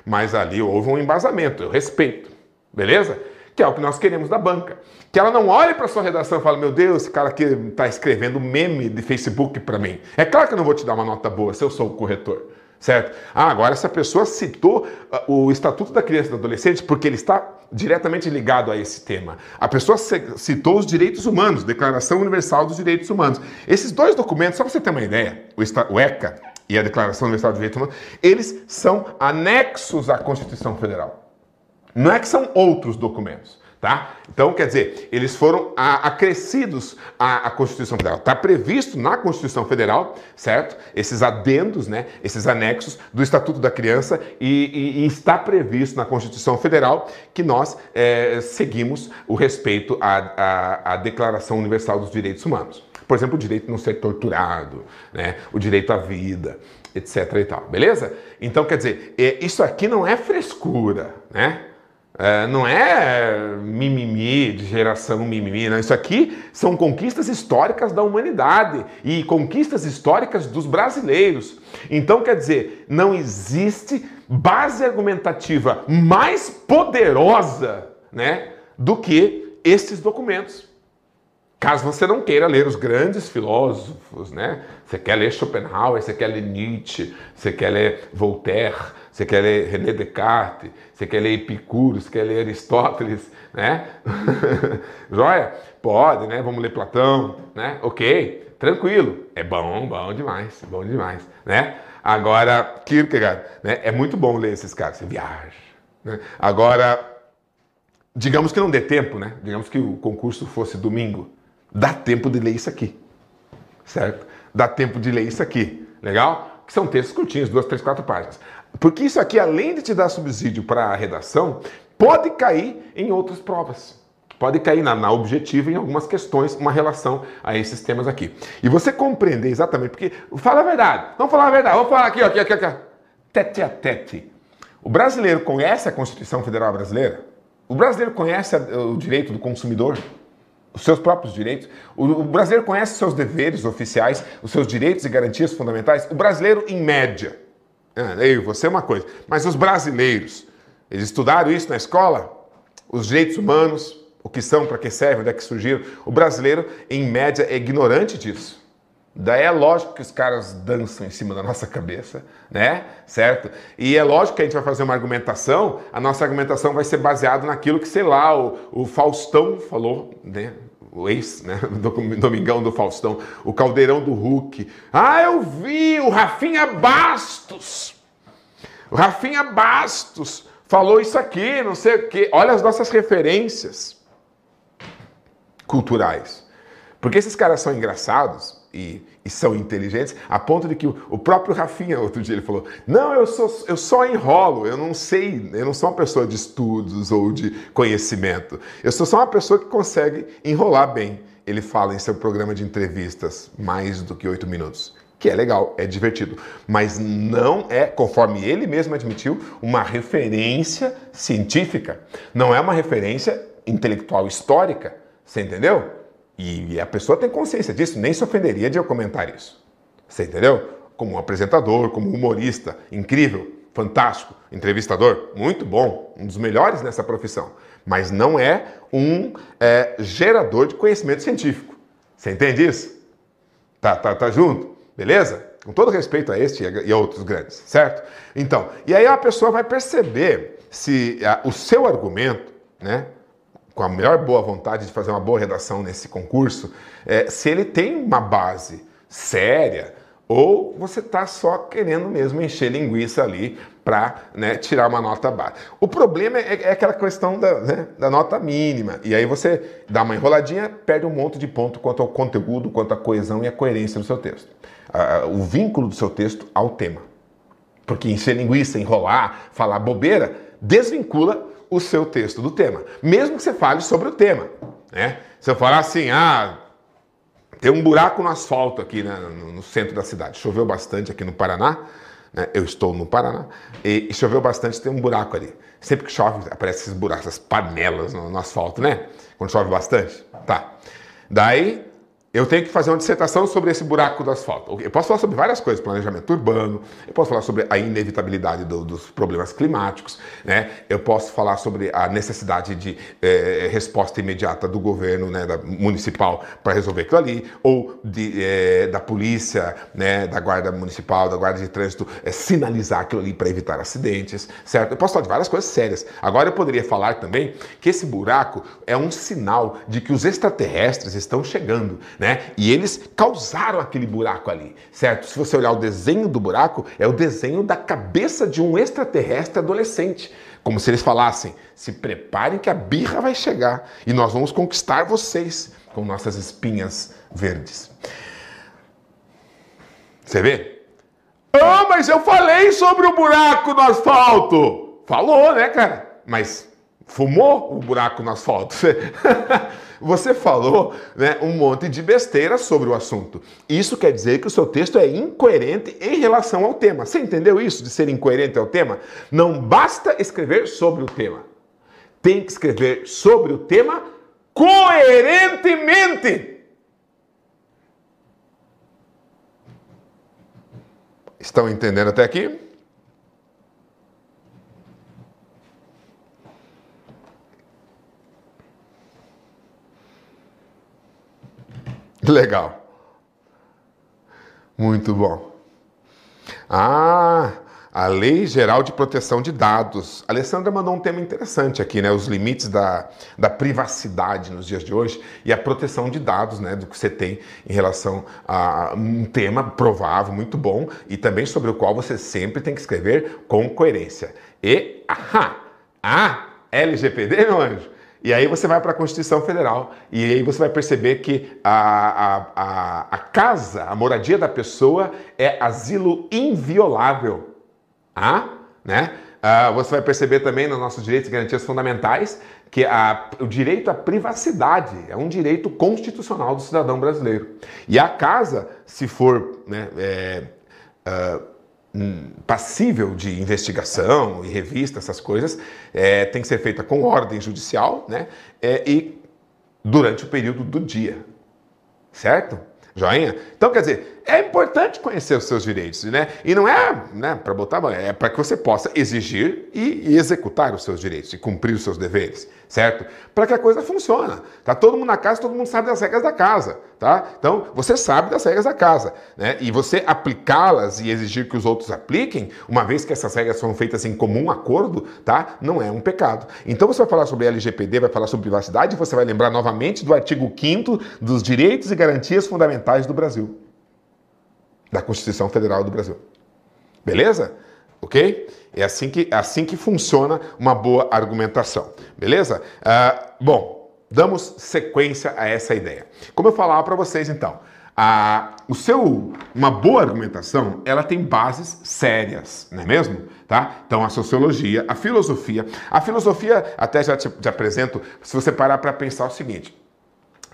mas ali houve um embasamento, eu respeito, beleza? Que é o que nós queremos da banca. Que ela não olhe para sua redação e fale, meu Deus, esse cara aqui está escrevendo meme de Facebook para mim. É claro que eu não vou te dar uma nota boa se eu sou o corretor certo? Ah, agora essa pessoa citou uh, o Estatuto da Criança e do Adolescente porque ele está diretamente ligado a esse tema. A pessoa citou os direitos humanos, Declaração Universal dos Direitos Humanos. Esses dois documentos, só para você ter uma ideia, o ECA e a Declaração Universal dos Direitos Humanos, eles são anexos à Constituição Federal. Não é que são outros documentos. Tá? Então, quer dizer, eles foram acrescidos à, à, Constituição Federal. Está previsto na Constituição Federal, certo? Esses adendos, né? esses anexos do Estatuto da Criança e, e, e está previsto na Constituição Federal que nós é, seguimos o respeito à, à, à Declaração Universal dos Direitos Humanos. Por exemplo, o direito de não ser torturado, né? o direito à vida, etc. e tal, beleza? Então, quer dizer, é, isso aqui não é frescura, né? É, não é mimimi de geração mimimi, não. Isso aqui são conquistas históricas da humanidade e conquistas históricas dos brasileiros. Então, quer dizer, não existe base argumentativa mais poderosa né, do que esses documentos. Caso você não queira ler os grandes filósofos, né? Você quer ler Schopenhauer, você quer ler Nietzsche, você quer ler Voltaire, você quer ler René Descartes, você quer ler Epicuro, você quer ler Aristóteles, né? Joia? Pode, né? Vamos ler Platão, né? Ok, tranquilo. É bom, bom demais, bom demais, né? Agora, Kierkegaard, né? É muito bom ler esses caras, você viaja. Né? Agora, digamos que não dê tempo, né? Digamos que o concurso fosse domingo. Dá tempo de ler isso aqui, certo? Dá tempo de ler isso aqui, legal? Que são textos curtinhos, duas, três, quatro páginas. Porque isso aqui, além de te dar subsídio para a redação, pode cair em outras provas. pode cair na, na objetiva em algumas questões, uma relação a esses temas aqui. E você compreender exatamente, porque fala a verdade, vamos falar a verdade, vamos falar aqui, ó, aqui, aqui, aqui, tete a tete. O brasileiro conhece a Constituição Federal Brasileira? O brasileiro conhece o direito do consumidor? Os seus próprios direitos? O brasileiro conhece os seus deveres oficiais, os seus direitos e garantias fundamentais? O brasileiro, em média, ah, eu, você é uma coisa, mas os brasileiros, eles estudaram isso na escola? Os direitos humanos, o que são, para que servem, onde é que surgiram. O brasileiro, em média, é ignorante disso. Daí é lógico que os caras dançam em cima da nossa cabeça, né? Certo? E é lógico que a gente vai fazer uma argumentação, a nossa argumentação vai ser baseada naquilo que, sei lá, o, o Faustão falou, né? O ex, né? Do Domingão do Faustão, o Caldeirão do Hulk. Ah, eu vi o Rafinha Bastos. O Rafinha Bastos falou isso aqui, não sei o quê. Olha as nossas referências culturais. Porque esses caras são engraçados e, e, são inteligentes, a ponto de que o, próprio Rafinha, outro dia, ele falou: Não, eu, sou, eu só enrolo, eu não sei, eu não sou uma pessoa de estudos ou de conhecimento. Eu sou só uma pessoa que consegue enrolar bem. Ele fala em seu programa de entrevistas mais do que oito minutos. Que é legal, é divertido, mas não é, conforme ele mesmo admitiu, uma referência científica. Não é uma referência intelectual histórica você entendeu? E a pessoa tem consciência disso, nem se ofenderia de eu comentar isso. Você entendeu? Como um apresentador, como humorista, incrível, fantástico, entrevistador, muito bom, um dos melhores nessa profissão. Mas não é um é, gerador de conhecimento científico. Você entende isso? Tá, tá, tá junto? Beleza? Com todo respeito a este e a outros grandes, certo? Então, e aí a pessoa vai perceber se a, o seu argumento, né, com a melhor boa vontade de fazer uma boa redação nesse concurso, é, se ele tem uma base séria ou você está só querendo mesmo encher linguiça ali para né, tirar uma nota baixa. O problema é, é aquela questão da, né, da, nota mínima. E aí você dá uma enroladinha, perde um monte de ponto quanto ao conteúdo, quanto à coesão e à coerência do seu texto. O vínculo do seu texto ao tema. Porque encher linguiça, enrolar, falar bobeira, desvincula o seu texto do tema, mesmo que você fale sobre o tema. Né? Se eu falar assim, ah, tem um buraco no asfalto aqui né, no, centro da cidade, choveu bastante aqui no Paraná, né? eu estou no Paraná, e, e, choveu bastante, tem um buraco ali. Sempre que chove, aparecem esses buracos, essas panelas no, no asfalto, né? Quando chove bastante. Tá. Daí eu tenho que fazer uma dissertação sobre esse buraco do asfalto. Eu posso falar sobre várias coisas, planejamento urbano, eu posso falar sobre a inevitabilidade do, dos problemas climáticos, né? eu posso falar sobre a necessidade de é, resposta imediata do governo né, da, municipal para resolver aquilo ali, ou de, é, da polícia, né, da guarda municipal, da guarda de trânsito, sinalizar aquilo ali para evitar acidentes, certo? Eu posso falar de várias coisas sérias. Agora eu poderia falar também que esse buraco é um sinal de que os extraterrestres estão chegando, né? Né? E eles causaram aquele buraco ali, certo? Se você olhar o desenho do buraco, é o desenho da cabeça de um extraterrestre adolescente. Como se eles falassem: se preparem que a birra vai chegar e nós vamos conquistar vocês com nossas espinhas verdes. Você vê? Ah, mas eu falei sobre o buraco no asfalto! Falou, né, cara? Mas fumou o buraco no asfalto. Você falou né, um monte de besteira sobre o assunto. Isso quer dizer que o seu texto é incoerente em relação ao tema. Você entendeu isso de ser incoerente ao tema? Não basta escrever sobre o tema. Tem que escrever sobre o tema coerentemente. Estão entendendo até aqui? Legal. Muito bom. Ah, a Lei Geral de Proteção de Dados. A Alessandra mandou um tema interessante aqui, né? Os limites da, da privacidade nos dias de hoje e a proteção de dados, né? Do que você tem em relação a um tema provável, muito bom, e também sobre o qual você sempre tem que escrever com coerência. E, ahá, a LGPD, meu anjo, e aí você vai para a Constituição Federal e aí você vai perceber que a, a, a, a casa, a moradia da pessoa é asilo inviolável. Ah, né? Uh, você vai perceber também nos nossos direitos e garantias fundamentais que a, o direito à privacidade é um direito constitucional do cidadão brasileiro. E a casa, se for né, é, uh, passível de investigação e revista, essas coisas, é, tem que ser feita com ordem judicial né, é, e durante o período do dia. Certo? Joinha? Então, quer dizer, é importante conhecer os seus direitos, né? E não é né, para botar, é para que você possa exigir e, e, executar os seus direitos e cumprir os seus deveres, certo? Para que a coisa funcione. Tá todo mundo na casa, todo mundo sabe das regras da casa, tá? Então, você sabe das regras da casa, né? E você aplicá-las e exigir que os outros apliquem, uma vez que essas regras foram feitas em comum acordo, tá? Não é um pecado. Então, você vai falar sobre LGPD, vai falar sobre privacidade, você vai lembrar novamente do artigo 5 dos direitos e garantias fundamentais do Brasil da Constituição Federal do Brasil. Beleza? Ok? É assim que, é assim que funciona uma boa argumentação. Beleza? Uh, bom, damos sequência a essa ideia. Como eu falava para vocês, então, a, o seu, uma boa argumentação, ela tem bases sérias, não é mesmo? Tá? Então a sociologia, a filosofia, a filosofia até já te, te apresento. Se você parar para pensar o seguinte,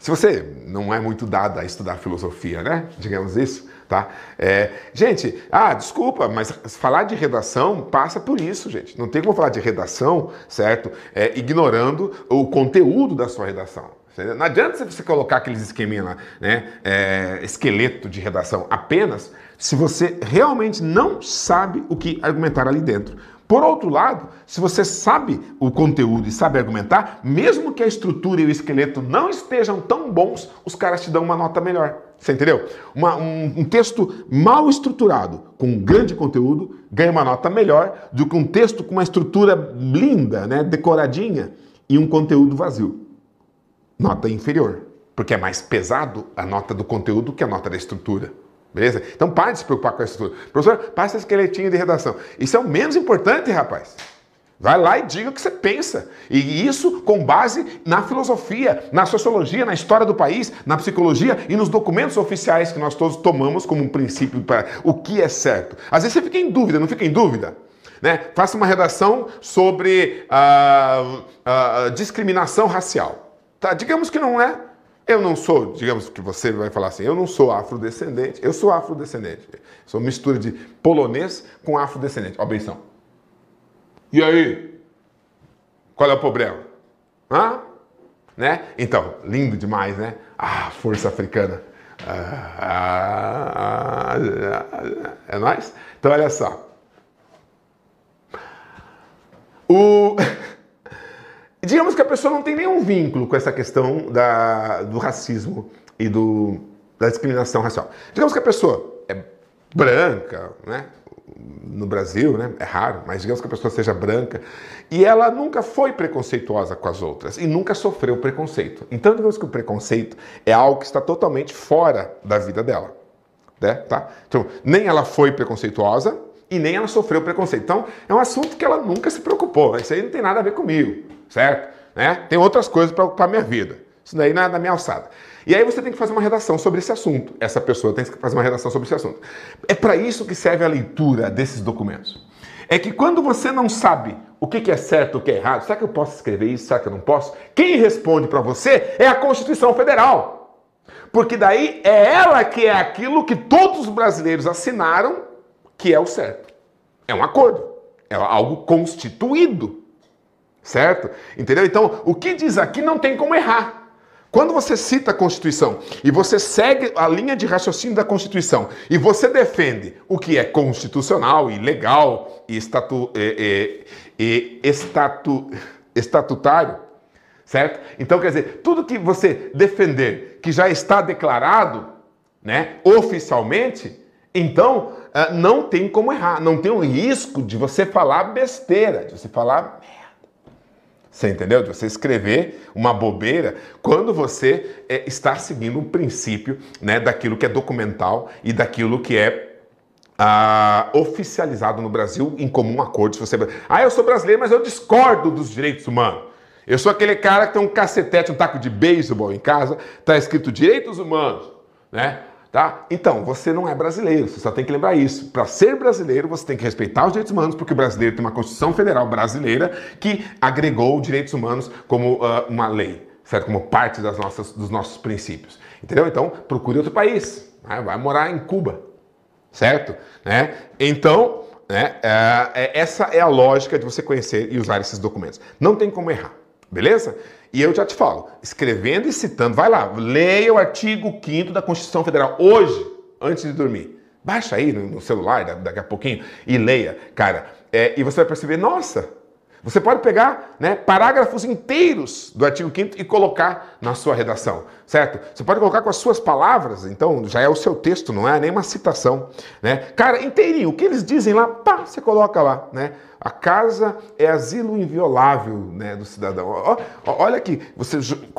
se você não é muito dado a estudar filosofia, né? Digamos isso, Tá? É, gente, ah, desculpa, mas falar de redação passa por isso, gente. Não tem como falar de redação, certo? É, ignorando o conteúdo da sua redação. Não adianta você colocar aqueles esqueminha lá, né? É, esqueleto de redação apenas se você realmente não sabe o que argumentar ali dentro. Por outro lado, se você sabe o conteúdo e sabe argumentar, mesmo que a estrutura e o esqueleto não estejam tão bons, os caras te dão uma nota melhor. Você entendeu? Uma, um, um, texto mal estruturado, com grande conteúdo, ganha uma nota melhor do que um texto com uma estrutura linda, né, decoradinha, e um conteúdo vazio. Nota inferior, porque é mais pesado a nota do conteúdo que a nota da estrutura. Beleza? Então pare de se preocupar com a estrutura. Professor, passa esqueletinho de redação. Isso é o menos importante, rapaz. Vai lá e diga o que você pensa. E isso com base na filosofia, na sociologia, na história do país, na psicologia e nos documentos oficiais que nós todos tomamos como um princípio para o que é certo. Às vezes você fica em dúvida, não fica em dúvida? Né? Faça uma redação sobre uh, uh, discriminação racial. Tá? Digamos que não é. Eu não sou, digamos que você vai falar assim, eu não sou afrodescendente, eu sou afrodescendente. Sou mistura de polonês com afrodescendente. Ó, benção. E aí? Qual é o problema? Hã? Né? Então, lindo demais, né? Ah, força africana. Ah, ah, ah, é nóis? Então, olha só. O... Digamos que a pessoa não tem nenhum vínculo com essa questão da, do racismo e do, da discriminação racial. Digamos que a pessoa é branca, né? no Brasil, né? É raro, mas digamos que a pessoa seja branca e ela nunca foi preconceituosa com as outras e nunca sofreu preconceito. Então, digamos que o preconceito é algo que está totalmente fora da vida dela, né? Tá? Então, nem ela foi preconceituosa e nem ela sofreu preconceito. Então, é um assunto que ela nunca se preocupou. Isso aí não tem nada a ver comigo, certo? Né? Tem outras coisas para ocupar minha vida. Isso daí é da minha alçada. E aí você tem que fazer uma redação sobre esse assunto. Essa pessoa tem que fazer uma redação sobre esse assunto. É para isso que serve a leitura desses documentos. É que quando você não sabe o que é certo, o que é errado, será que eu posso escrever isso, será que eu não posso? Quem responde para você é a Constituição Federal. Porque daí é ela que é aquilo que todos os brasileiros assinaram que é o certo. É um acordo. É algo constituído. Certo? Entendeu? Então, o que diz aqui não tem como errar. Quando você cita a Constituição e você segue a linha de raciocínio da Constituição e você defende o que é constitucional e legal e, estatu, e, e, e estatu, estatutário, certo? Então, quer dizer, tudo que você defender que já está declarado né, oficialmente, então ah, não tem como errar, não tem o risco de você falar besteira, de você falar você entendeu? De você escrever uma bobeira quando você é, está seguindo um princípio né, daquilo que é documental e daquilo que é ah, oficializado no Brasil em comum acordo. Se você... Ah, eu sou brasileiro, mas eu discordo dos direitos humanos. Eu sou aquele cara que tem um cacetete, um taco de beisebol em casa, está escrito direitos humanos, né? Tá? Então, você não é brasileiro, você só tem que lembrar isso. Para ser brasileiro, você tem que respeitar os direitos humanos, porque o brasileiro tem uma Constituição Federal brasileira que agregou direitos humanos como uh, uma lei, certo? Como parte das nossas, dos nossos princípios. Entendeu? Então, procure outro país. Né? Vai morar em Cuba, certo? Né? Então, né, é, essa é a lógica de você conhecer e usar esses documentos. Não tem como errar, beleza? E eu já te falo, escrevendo e citando, vai lá, leia o artigo 5 da Constituição Federal hoje, antes de dormir. Baixa aí no, celular daqui a pouquinho e leia, cara. É, e você vai perceber, nossa, você pode pegar né, parágrafos inteiros do artigo 5 e colocar na sua redação, certo? Você pode colocar com as suas palavras, então já é o seu texto, não é nem uma citação, né? Cara, inteirinho, o que eles dizem lá, pá, você coloca lá, né? A casa é asilo inviolável né, do cidadão. Olha aqui, você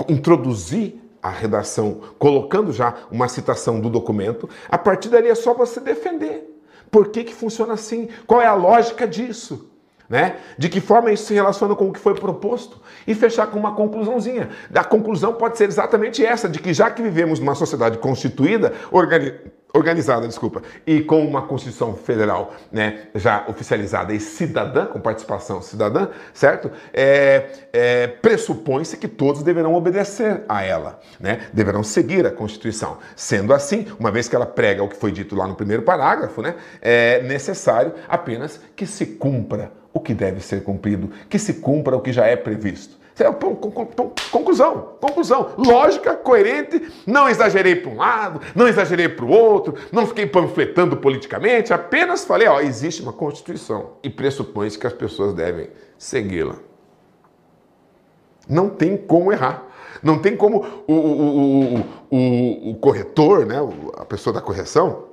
introduzir a redação colocando já uma citação do documento, a partir dali é só você defender. Por que, que funciona assim? Qual é a lógica disso? Né? De que forma isso se relaciona com o que foi proposto e fechar com uma conclusãozinha. A conclusão pode ser exatamente essa, de que já que vivemos numa sociedade constituída, organi organizada, desculpa, e com uma Constituição Federal né, já oficializada e cidadã, com participação cidadã, certo? É, é, Pressupõe-se que todos deverão obedecer a ela, né? deverão seguir a Constituição. Sendo assim, uma vez que ela prega o que foi dito lá no primeiro parágrafo, né, é necessário apenas que se cumpra o que deve ser cumprido, que se cumpra o que já é previsto. Conclusão, conclusão. Lógica, coerente. Não exagerei para um lado, não exagerei para o outro, não fiquei panfletando politicamente, apenas falei: ó, existe uma Constituição e pressupõe-se que as pessoas devem segui-la. Não tem como errar. Não tem como o, o, o, o, o corretor, né, a pessoa da correção,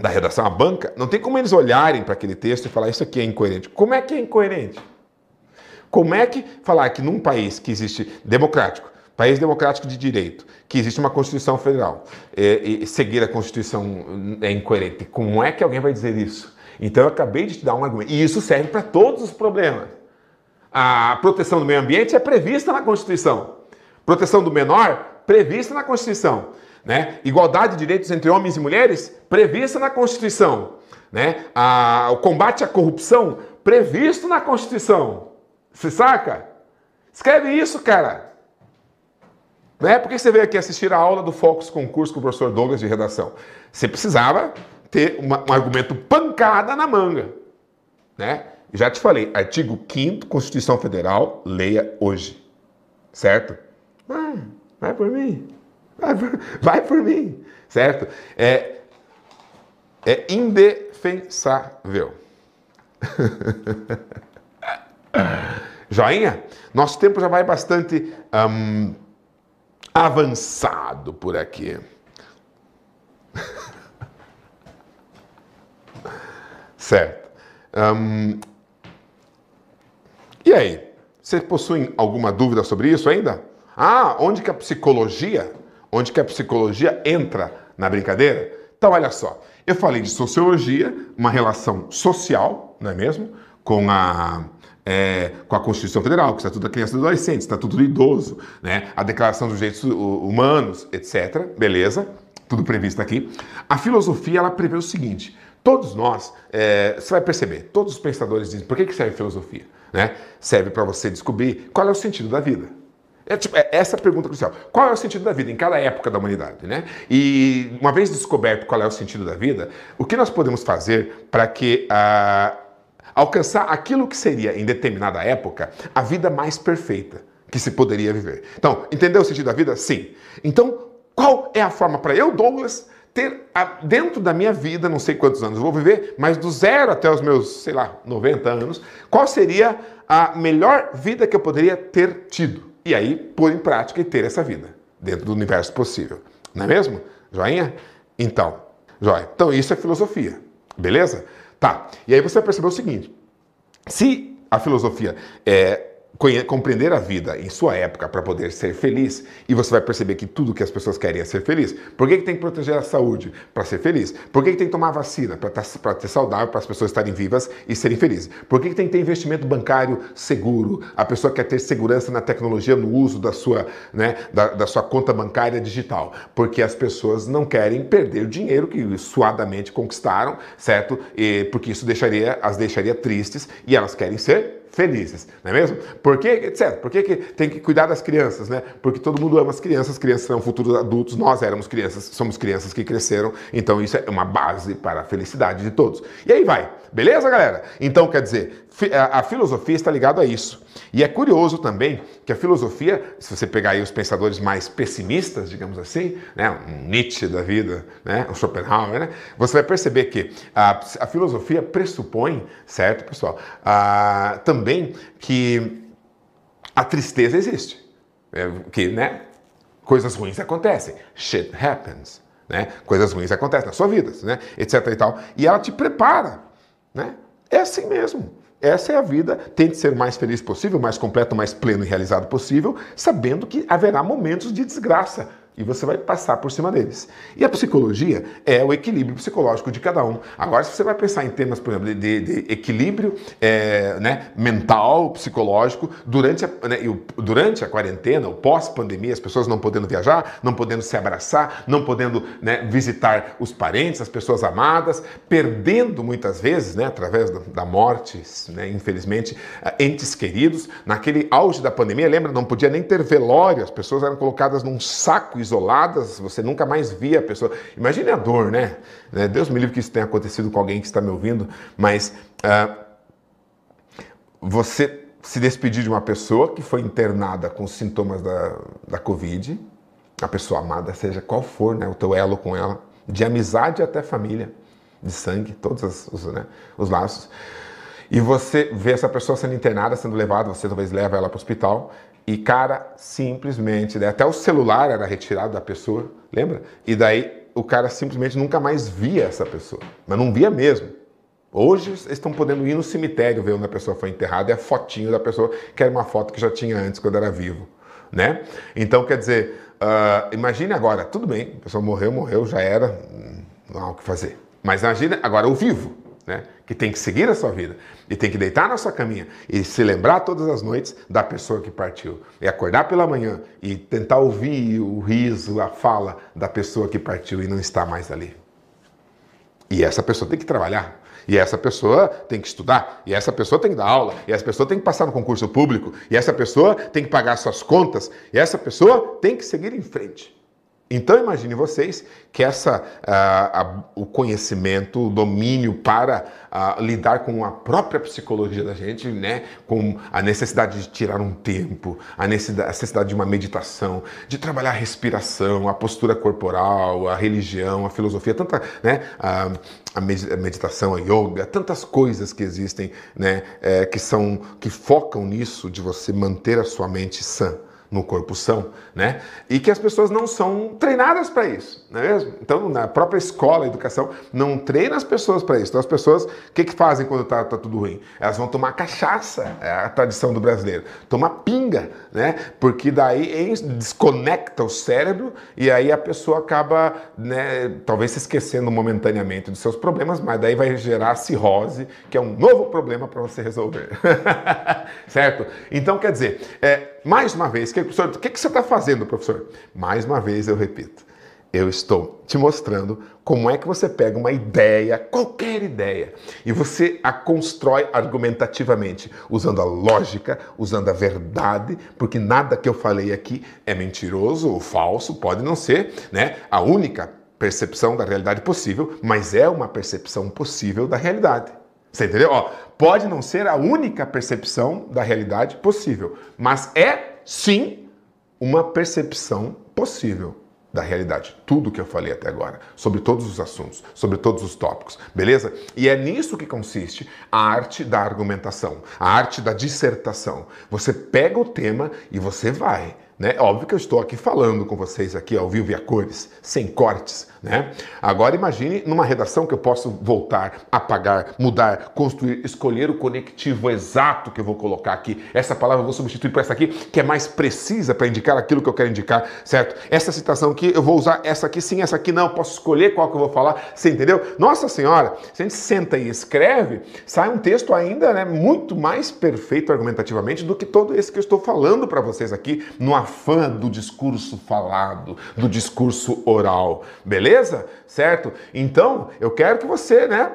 da redação, a banca, não tem como eles olharem para aquele texto e falar isso aqui é incoerente. Como é que é incoerente? Como é que falar que num país que existe democrático, país democrático de direito, que existe uma Constituição Federal, é, e seguir a Constituição é incoerente? Como é que alguém vai dizer isso? Então eu acabei de te dar um argumento. E isso serve para todos os problemas. A proteção do meio ambiente é prevista na Constituição. Proteção do menor, prevista na Constituição. Né? Igualdade de direitos entre homens e mulheres, prevista na Constituição. Né? A, o combate à corrupção, previsto na Constituição. Você saca? Escreve isso, cara. Né? Por que você veio aqui assistir a aula do Focus Concurso com o professor Douglas de redação? Você precisava ter uma, um argumento pancada na manga. Né? Já te falei, artigo 5 Constituição Federal, leia hoje. Certo? Vai, vai por mim. Vai por, vai por mim, certo? É, é indefensável. Joinha? Nosso tempo já vai bastante um, avançado por aqui. certo. Um, e aí? Você possui alguma dúvida sobre isso ainda? Ah, onde que a psicologia onde que a psicologia entra na brincadeira? Então, olha só, eu falei de sociologia, uma relação social, não é mesmo? Com a, é, com a Constituição Federal, com o Estatuto da Criança e do Adolescente, Estatuto do Idoso, né? a Declaração dos Direitos Humanos, etc. Beleza? Tudo previsto aqui. A filosofia, ela prevê o seguinte, todos nós, é, você vai perceber, todos os pensadores dizem, por que, que serve filosofia? Né? Serve para você descobrir qual é o sentido da vida. É, tipo, é essa a pergunta crucial. Qual é o sentido da vida em cada época da humanidade? Né? E uma vez descoberto qual é o sentido da vida, o que nós podemos fazer para que ah, alcançar aquilo que seria, em determinada época, a vida mais perfeita que se poderia viver? Então, entendeu o sentido da vida? Sim. Então, qual é a forma para eu, Douglas, ter dentro da minha vida, não sei quantos anos eu vou viver, mas do zero até os meus, sei lá, 90 anos, qual seria a melhor vida que eu poderia ter tido? E aí pôr em prática e ter essa vida dentro do universo possível. Não é mesmo? Joinha? Então, joia. Então isso é filosofia, beleza? Tá. E aí você vai perceber o seguinte: se a filosofia é compreender a vida em sua época para poder ser feliz e você vai perceber que tudo que as pessoas querem é ser feliz. Por que, que tem que proteger a saúde? Para ser feliz. Por que, que tem que tomar vacina? Para tá, ter saudável, para as pessoas estarem vivas e serem felizes. Por que, que tem que ter investimento bancário seguro? A pessoa quer ter segurança na tecnologia, no uso da sua, né, da, da sua conta bancária digital. Porque as pessoas não querem perder o dinheiro que suadamente conquistaram, certo? E, porque isso deixaria, as deixaria tristes e elas querem ser felizes, não é mesmo? Por que, etc. Por que, que tem que cuidar das crianças, né? Porque todo mundo ama as crianças, as crianças são futuros adultos, nós éramos crianças, somos crianças que cresceram, então isso é uma base para a felicidade de todos. E aí vai, beleza, galera? Então, quer dizer, a filosofia está ligada a isso. E é curioso também que a filosofia, se você pegar aí os pensadores mais pessimistas, digamos assim, né, um Nietzsche da vida, né, um Schopenhauer, né, você vai perceber que a, a filosofia pressupõe, certo, pessoal, a, também que a tristeza existe, é, que, né, coisas ruins acontecem, shit happens, né, coisas ruins acontecem na sua vida, né, etc e tal, e ela te prepara, né, é assim mesmo. Essa é a vida. Tente ser o mais feliz possível, mais completo, mais pleno e realizado possível, sabendo que haverá momentos de desgraça e você vai passar por cima deles. E a psicologia é o equilíbrio psicológico de cada um. Agora, se você vai pensar em temas, por exemplo, de, de equilíbrio é, né, mental, psicológico, durante a, né, durante a quarentena, o pós-pandemia, as pessoas não podendo viajar, não podendo se abraçar, não podendo né, visitar os parentes, as pessoas amadas, perdendo muitas vezes, né, através da morte, né, infelizmente, entes queridos. Naquele auge da pandemia, lembra, não podia nem ter velório, as pessoas eram colocadas num saco isoladas, você nunca mais via a pessoa. Imagine a dor, né? né? Deus me livre que isso tenha acontecido com alguém que está me ouvindo, mas uh, você se despedir de uma pessoa que foi internada com sintomas da, da Covid, a pessoa amada, seja qual for né, o teu elo com ela, de amizade até família, de sangue, todos os, né, os laços. E você vê essa pessoa sendo internada, sendo levada, você talvez leva ela para o hospital, e, cara, simplesmente, né? até o celular era retirado da pessoa, lembra? E daí o cara simplesmente nunca mais via essa pessoa, mas não via mesmo. Hoje estão podendo ir no cemitério ver onde a pessoa foi enterrada, é a fotinho da pessoa, que era uma foto que já tinha antes, quando era vivo, né? Então, quer dizer, uh, imagine agora, tudo bem, a pessoa morreu, morreu, já era, não há o que fazer. Mas imagine agora o vivo, né? que tem que seguir a sua vida e tem que deitar na sua caminha e se lembrar todas as noites da pessoa que partiu. E acordar pela manhã e tentar ouvir o riso, a fala da pessoa que partiu e não está mais ali. E essa pessoa tem que trabalhar. E essa pessoa tem que estudar, e essa pessoa tem que dar aula, e essa pessoa tem que passar no concurso público, e essa pessoa tem que pagar suas contas, e essa pessoa tem que seguir em frente. Então imagine vocês que essa, uh, o conhecimento, o domínio para lidar com a própria psicologia da gente, né, com a necessidade de tirar um tempo, a necessidade, a de uma meditação, de trabalhar a respiração, a postura corporal, a religião, a filosofia, tanta, né, uh, a meditação, a yoga, tantas coisas que existem, né, é, que são que focam nisso de você manter a sua mente sã no corpo são, né? E que as pessoas não são treinadas para isso, não é mesmo? Então, na própria escola, educação, não treina as pessoas para isso. Então, as pessoas, o que, que fazem quando tá, tá tudo ruim? Elas vão tomar cachaça, é a tradição do brasileiro. Tomar pinga, né? Porque daí desconecta o cérebro e aí a pessoa acaba, né, talvez se esquecendo momentaneamente dos seus problemas, mas daí vai gerar cirrose, que é um novo problema para você resolver. certo? Então, quer dizer, é, mais uma vez, que, professor, o que, que você está fazendo, professor? Mais uma vez eu repito, eu estou te mostrando como é que você pega uma ideia, qualquer ideia, e você a constrói argumentativamente, usando a lógica, usando a verdade, porque nada que eu falei aqui é mentiroso ou falso, pode não ser, né? A única percepção da realidade possível, mas é uma percepção possível da realidade. Você entendeu? Ó, pode não ser a única percepção da realidade possível, mas é sim uma percepção possível da realidade. Tudo que eu falei até agora, sobre todos os assuntos, sobre todos os tópicos, beleza? E é nisso que consiste a arte da argumentação, a arte da dissertação. Você pega o tema e você vai né? Óbvio que eu estou aqui falando com vocês aqui ao vivo e a cores, sem cortes, né? Agora imagine numa redação que eu posso voltar, apagar, mudar, construir, escolher o conectivo exato que eu vou colocar aqui. Essa palavra eu vou substituir por essa aqui, que é mais precisa para indicar aquilo que eu quero indicar, certo? Essa citação aqui, eu vou usar essa aqui sim, essa aqui não, eu posso escolher qual que eu vou falar, você entendeu? Nossa Senhora, se a gente senta e escreve, sai um texto ainda né, muito mais perfeito argumentativamente do que todo esse que eu estou falando para vocês aqui no afã do discurso falado, do discurso oral, beleza? Certo? Então, eu quero que você, né,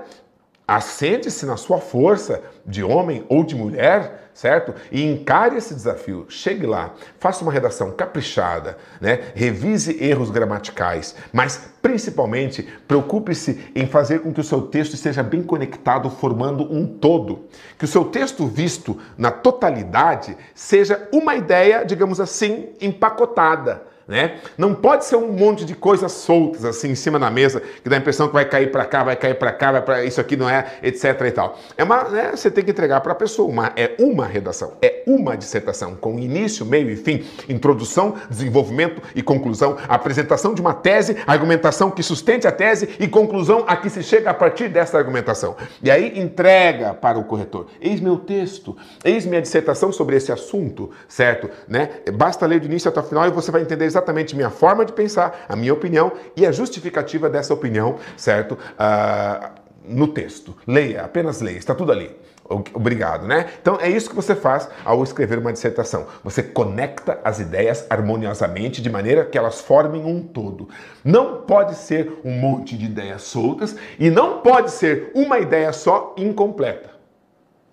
assente-se na sua força de homem ou de mulher, certo? E encare esse desafio. Chegue lá, faça uma redação caprichada, né? Revise erros gramaticais, mas principalmente preocupe-se em fazer com que o seu texto esteja bem conectado, formando um todo. Que o seu texto visto na totalidade seja uma ideia, digamos assim, empacotada né? Não pode ser um monte de coisas soltas assim em cima da mesa que dá a impressão que vai cair para cá, vai cair para cá, vai para isso aqui não é, etc e tal. É uma, né, você tem que entregar para a pessoa uma é uma redação, é uma dissertação com início, meio e fim, introdução, desenvolvimento e conclusão, apresentação de uma tese, argumentação que sustente a tese e conclusão a que se chega a partir dessa argumentação. E aí entrega para o corretor. Eis meu texto, eis minha dissertação sobre esse assunto, certo? Né? Basta ler do início até o final e você vai entender exatamente minha forma de pensar, a minha opinião e a justificativa dessa opinião, certo? Uh, no texto. Leia, apenas leia, está tudo ali. Obrigado, né? Então é isso que você faz ao escrever uma dissertação. Você conecta as ideias harmoniosamente de maneira que elas formem um todo. Não pode ser um monte de ideias soltas e não pode ser uma ideia só incompleta.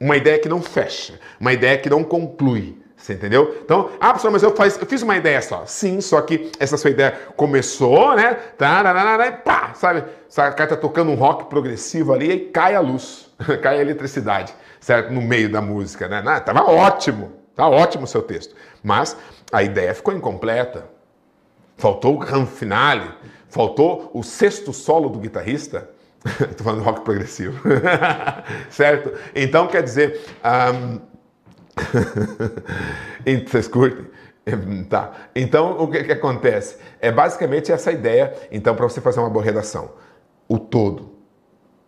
Uma ideia que não fecha, uma ideia que não conclui. Você entendeu? Então, ah, professor, mas eu, faz, eu fiz uma ideia só. Sim, só que essa sua ideia começou, né? Tararara, pá, sabe? O cara tá tocando um rock progressivo ali e cai a luz, cai a eletricidade, certo? No meio da música, né? Não, tava ótimo, tá ótimo o seu texto. Mas a ideia ficou incompleta. Faltou o ram finale, faltou o sexto solo do guitarrista. Estou falando rock progressivo, certo? Então, quer dizer. Um, Vocês curtem? Tá. Então, o que, que acontece? É basicamente essa ideia, então, para você fazer uma boa redação. O todo.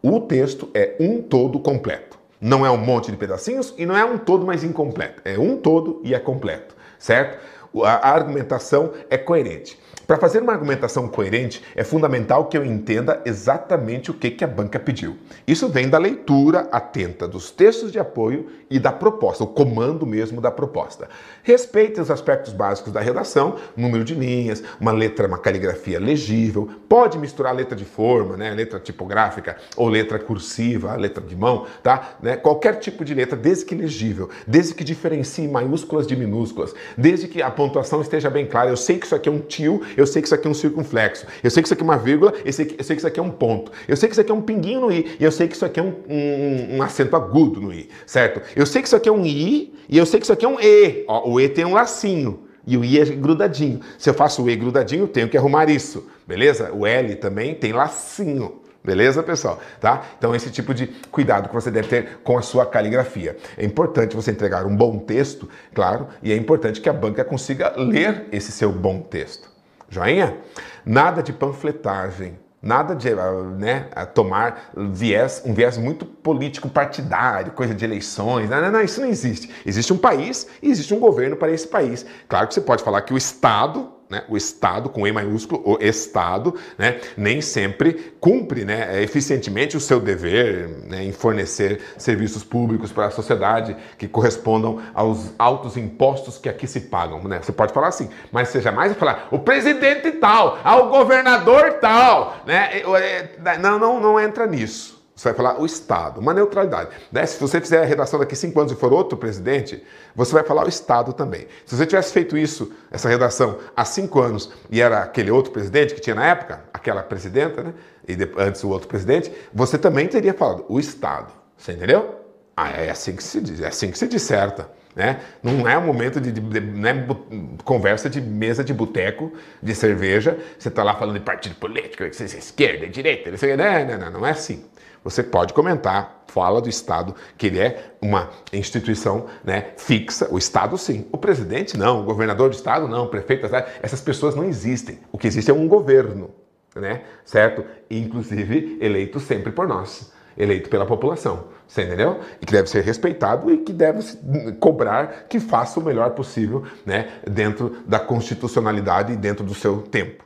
O texto é um todo completo. Não é um monte de pedacinhos e não é um todo mais incompleto. É um todo e é completo, certo? A argumentação é coerente. Para fazer uma argumentação coerente, é fundamental que eu entenda exatamente o que, que a banca pediu. Isso vem da leitura atenta dos textos de apoio e da proposta, o comando mesmo da proposta. Respeite os aspectos básicos da redação, número de linhas, uma letra, uma caligrafia legível, pode misturar letra de forma, né, letra tipográfica ou letra cursiva, letra de mão, tá? Né? Qualquer tipo de letra, desde que legível, desde que diferencie maiúsculas de minúsculas, desde que a pontuação esteja bem clara. Eu sei que isso aqui é um tio eu sei que isso aqui é um circunflexo, eu sei que isso aqui é uma vírgula, eu sei que, eu sei que isso aqui é um ponto, eu sei que isso aqui é um pinguinho no i, e eu sei que isso aqui é um, um, um acento agudo no i, certo? Eu sei que isso aqui é um i, e eu sei que isso aqui é um e. Ó, o e tem um lacinho. E o I é grudadinho. Se eu faço o E grudadinho, tenho que arrumar isso. Beleza? O L também tem lacinho. Beleza, pessoal? Tá? Então, esse tipo de cuidado que você deve ter com a sua caligrafia. É importante você entregar um bom texto, claro, e é importante que a banca consiga ler esse seu bom texto. Joinha? Nada de panfletagem, nada de né, tomar viés, um viés muito político partidário, coisa de eleições. Não, não, não, isso não existe. Existe um país e existe um governo para esse país. Claro que você pode falar que o Estado né, o Estado, com E maiúsculo, o Estado, né, nem sempre cumpre né, eficientemente o seu dever né, em fornecer serviços públicos para a sociedade que correspondam aos altos impostos que aqui se pagam. Né? Você pode falar assim, mas jamais vai falar o presidente tal, ao governador tal. Né? Não, não, não entra nisso. Você vai falar o Estado, uma neutralidade. Né? Se você fizer a redação daqui cinco anos e for outro presidente, você vai falar o Estado também. Se você tivesse feito isso, essa redação, há cinco anos, e era aquele outro presidente que tinha na época, aquela presidenta, né? E antes o outro presidente, você também teria falado o Estado. Você entendeu? Ah, é assim que se diz, é assim que se disserta. Né? Não é o momento de, de, de né, conversa de mesa de boteco, de cerveja, você está lá falando de partido político, esquerda, direita, não, sei, não, não, não, não é assim. Você pode comentar, fala do Estado, que ele é uma instituição né, fixa, o Estado sim. O presidente não, o governador do Estado não, o prefeito, essas pessoas não existem. O que existe é um governo, né? Certo? Inclusive eleito sempre por nós eleito pela população, você entendeu? E que deve ser respeitado e que deve cobrar que faça o melhor possível, né, dentro da constitucionalidade e dentro do seu tempo.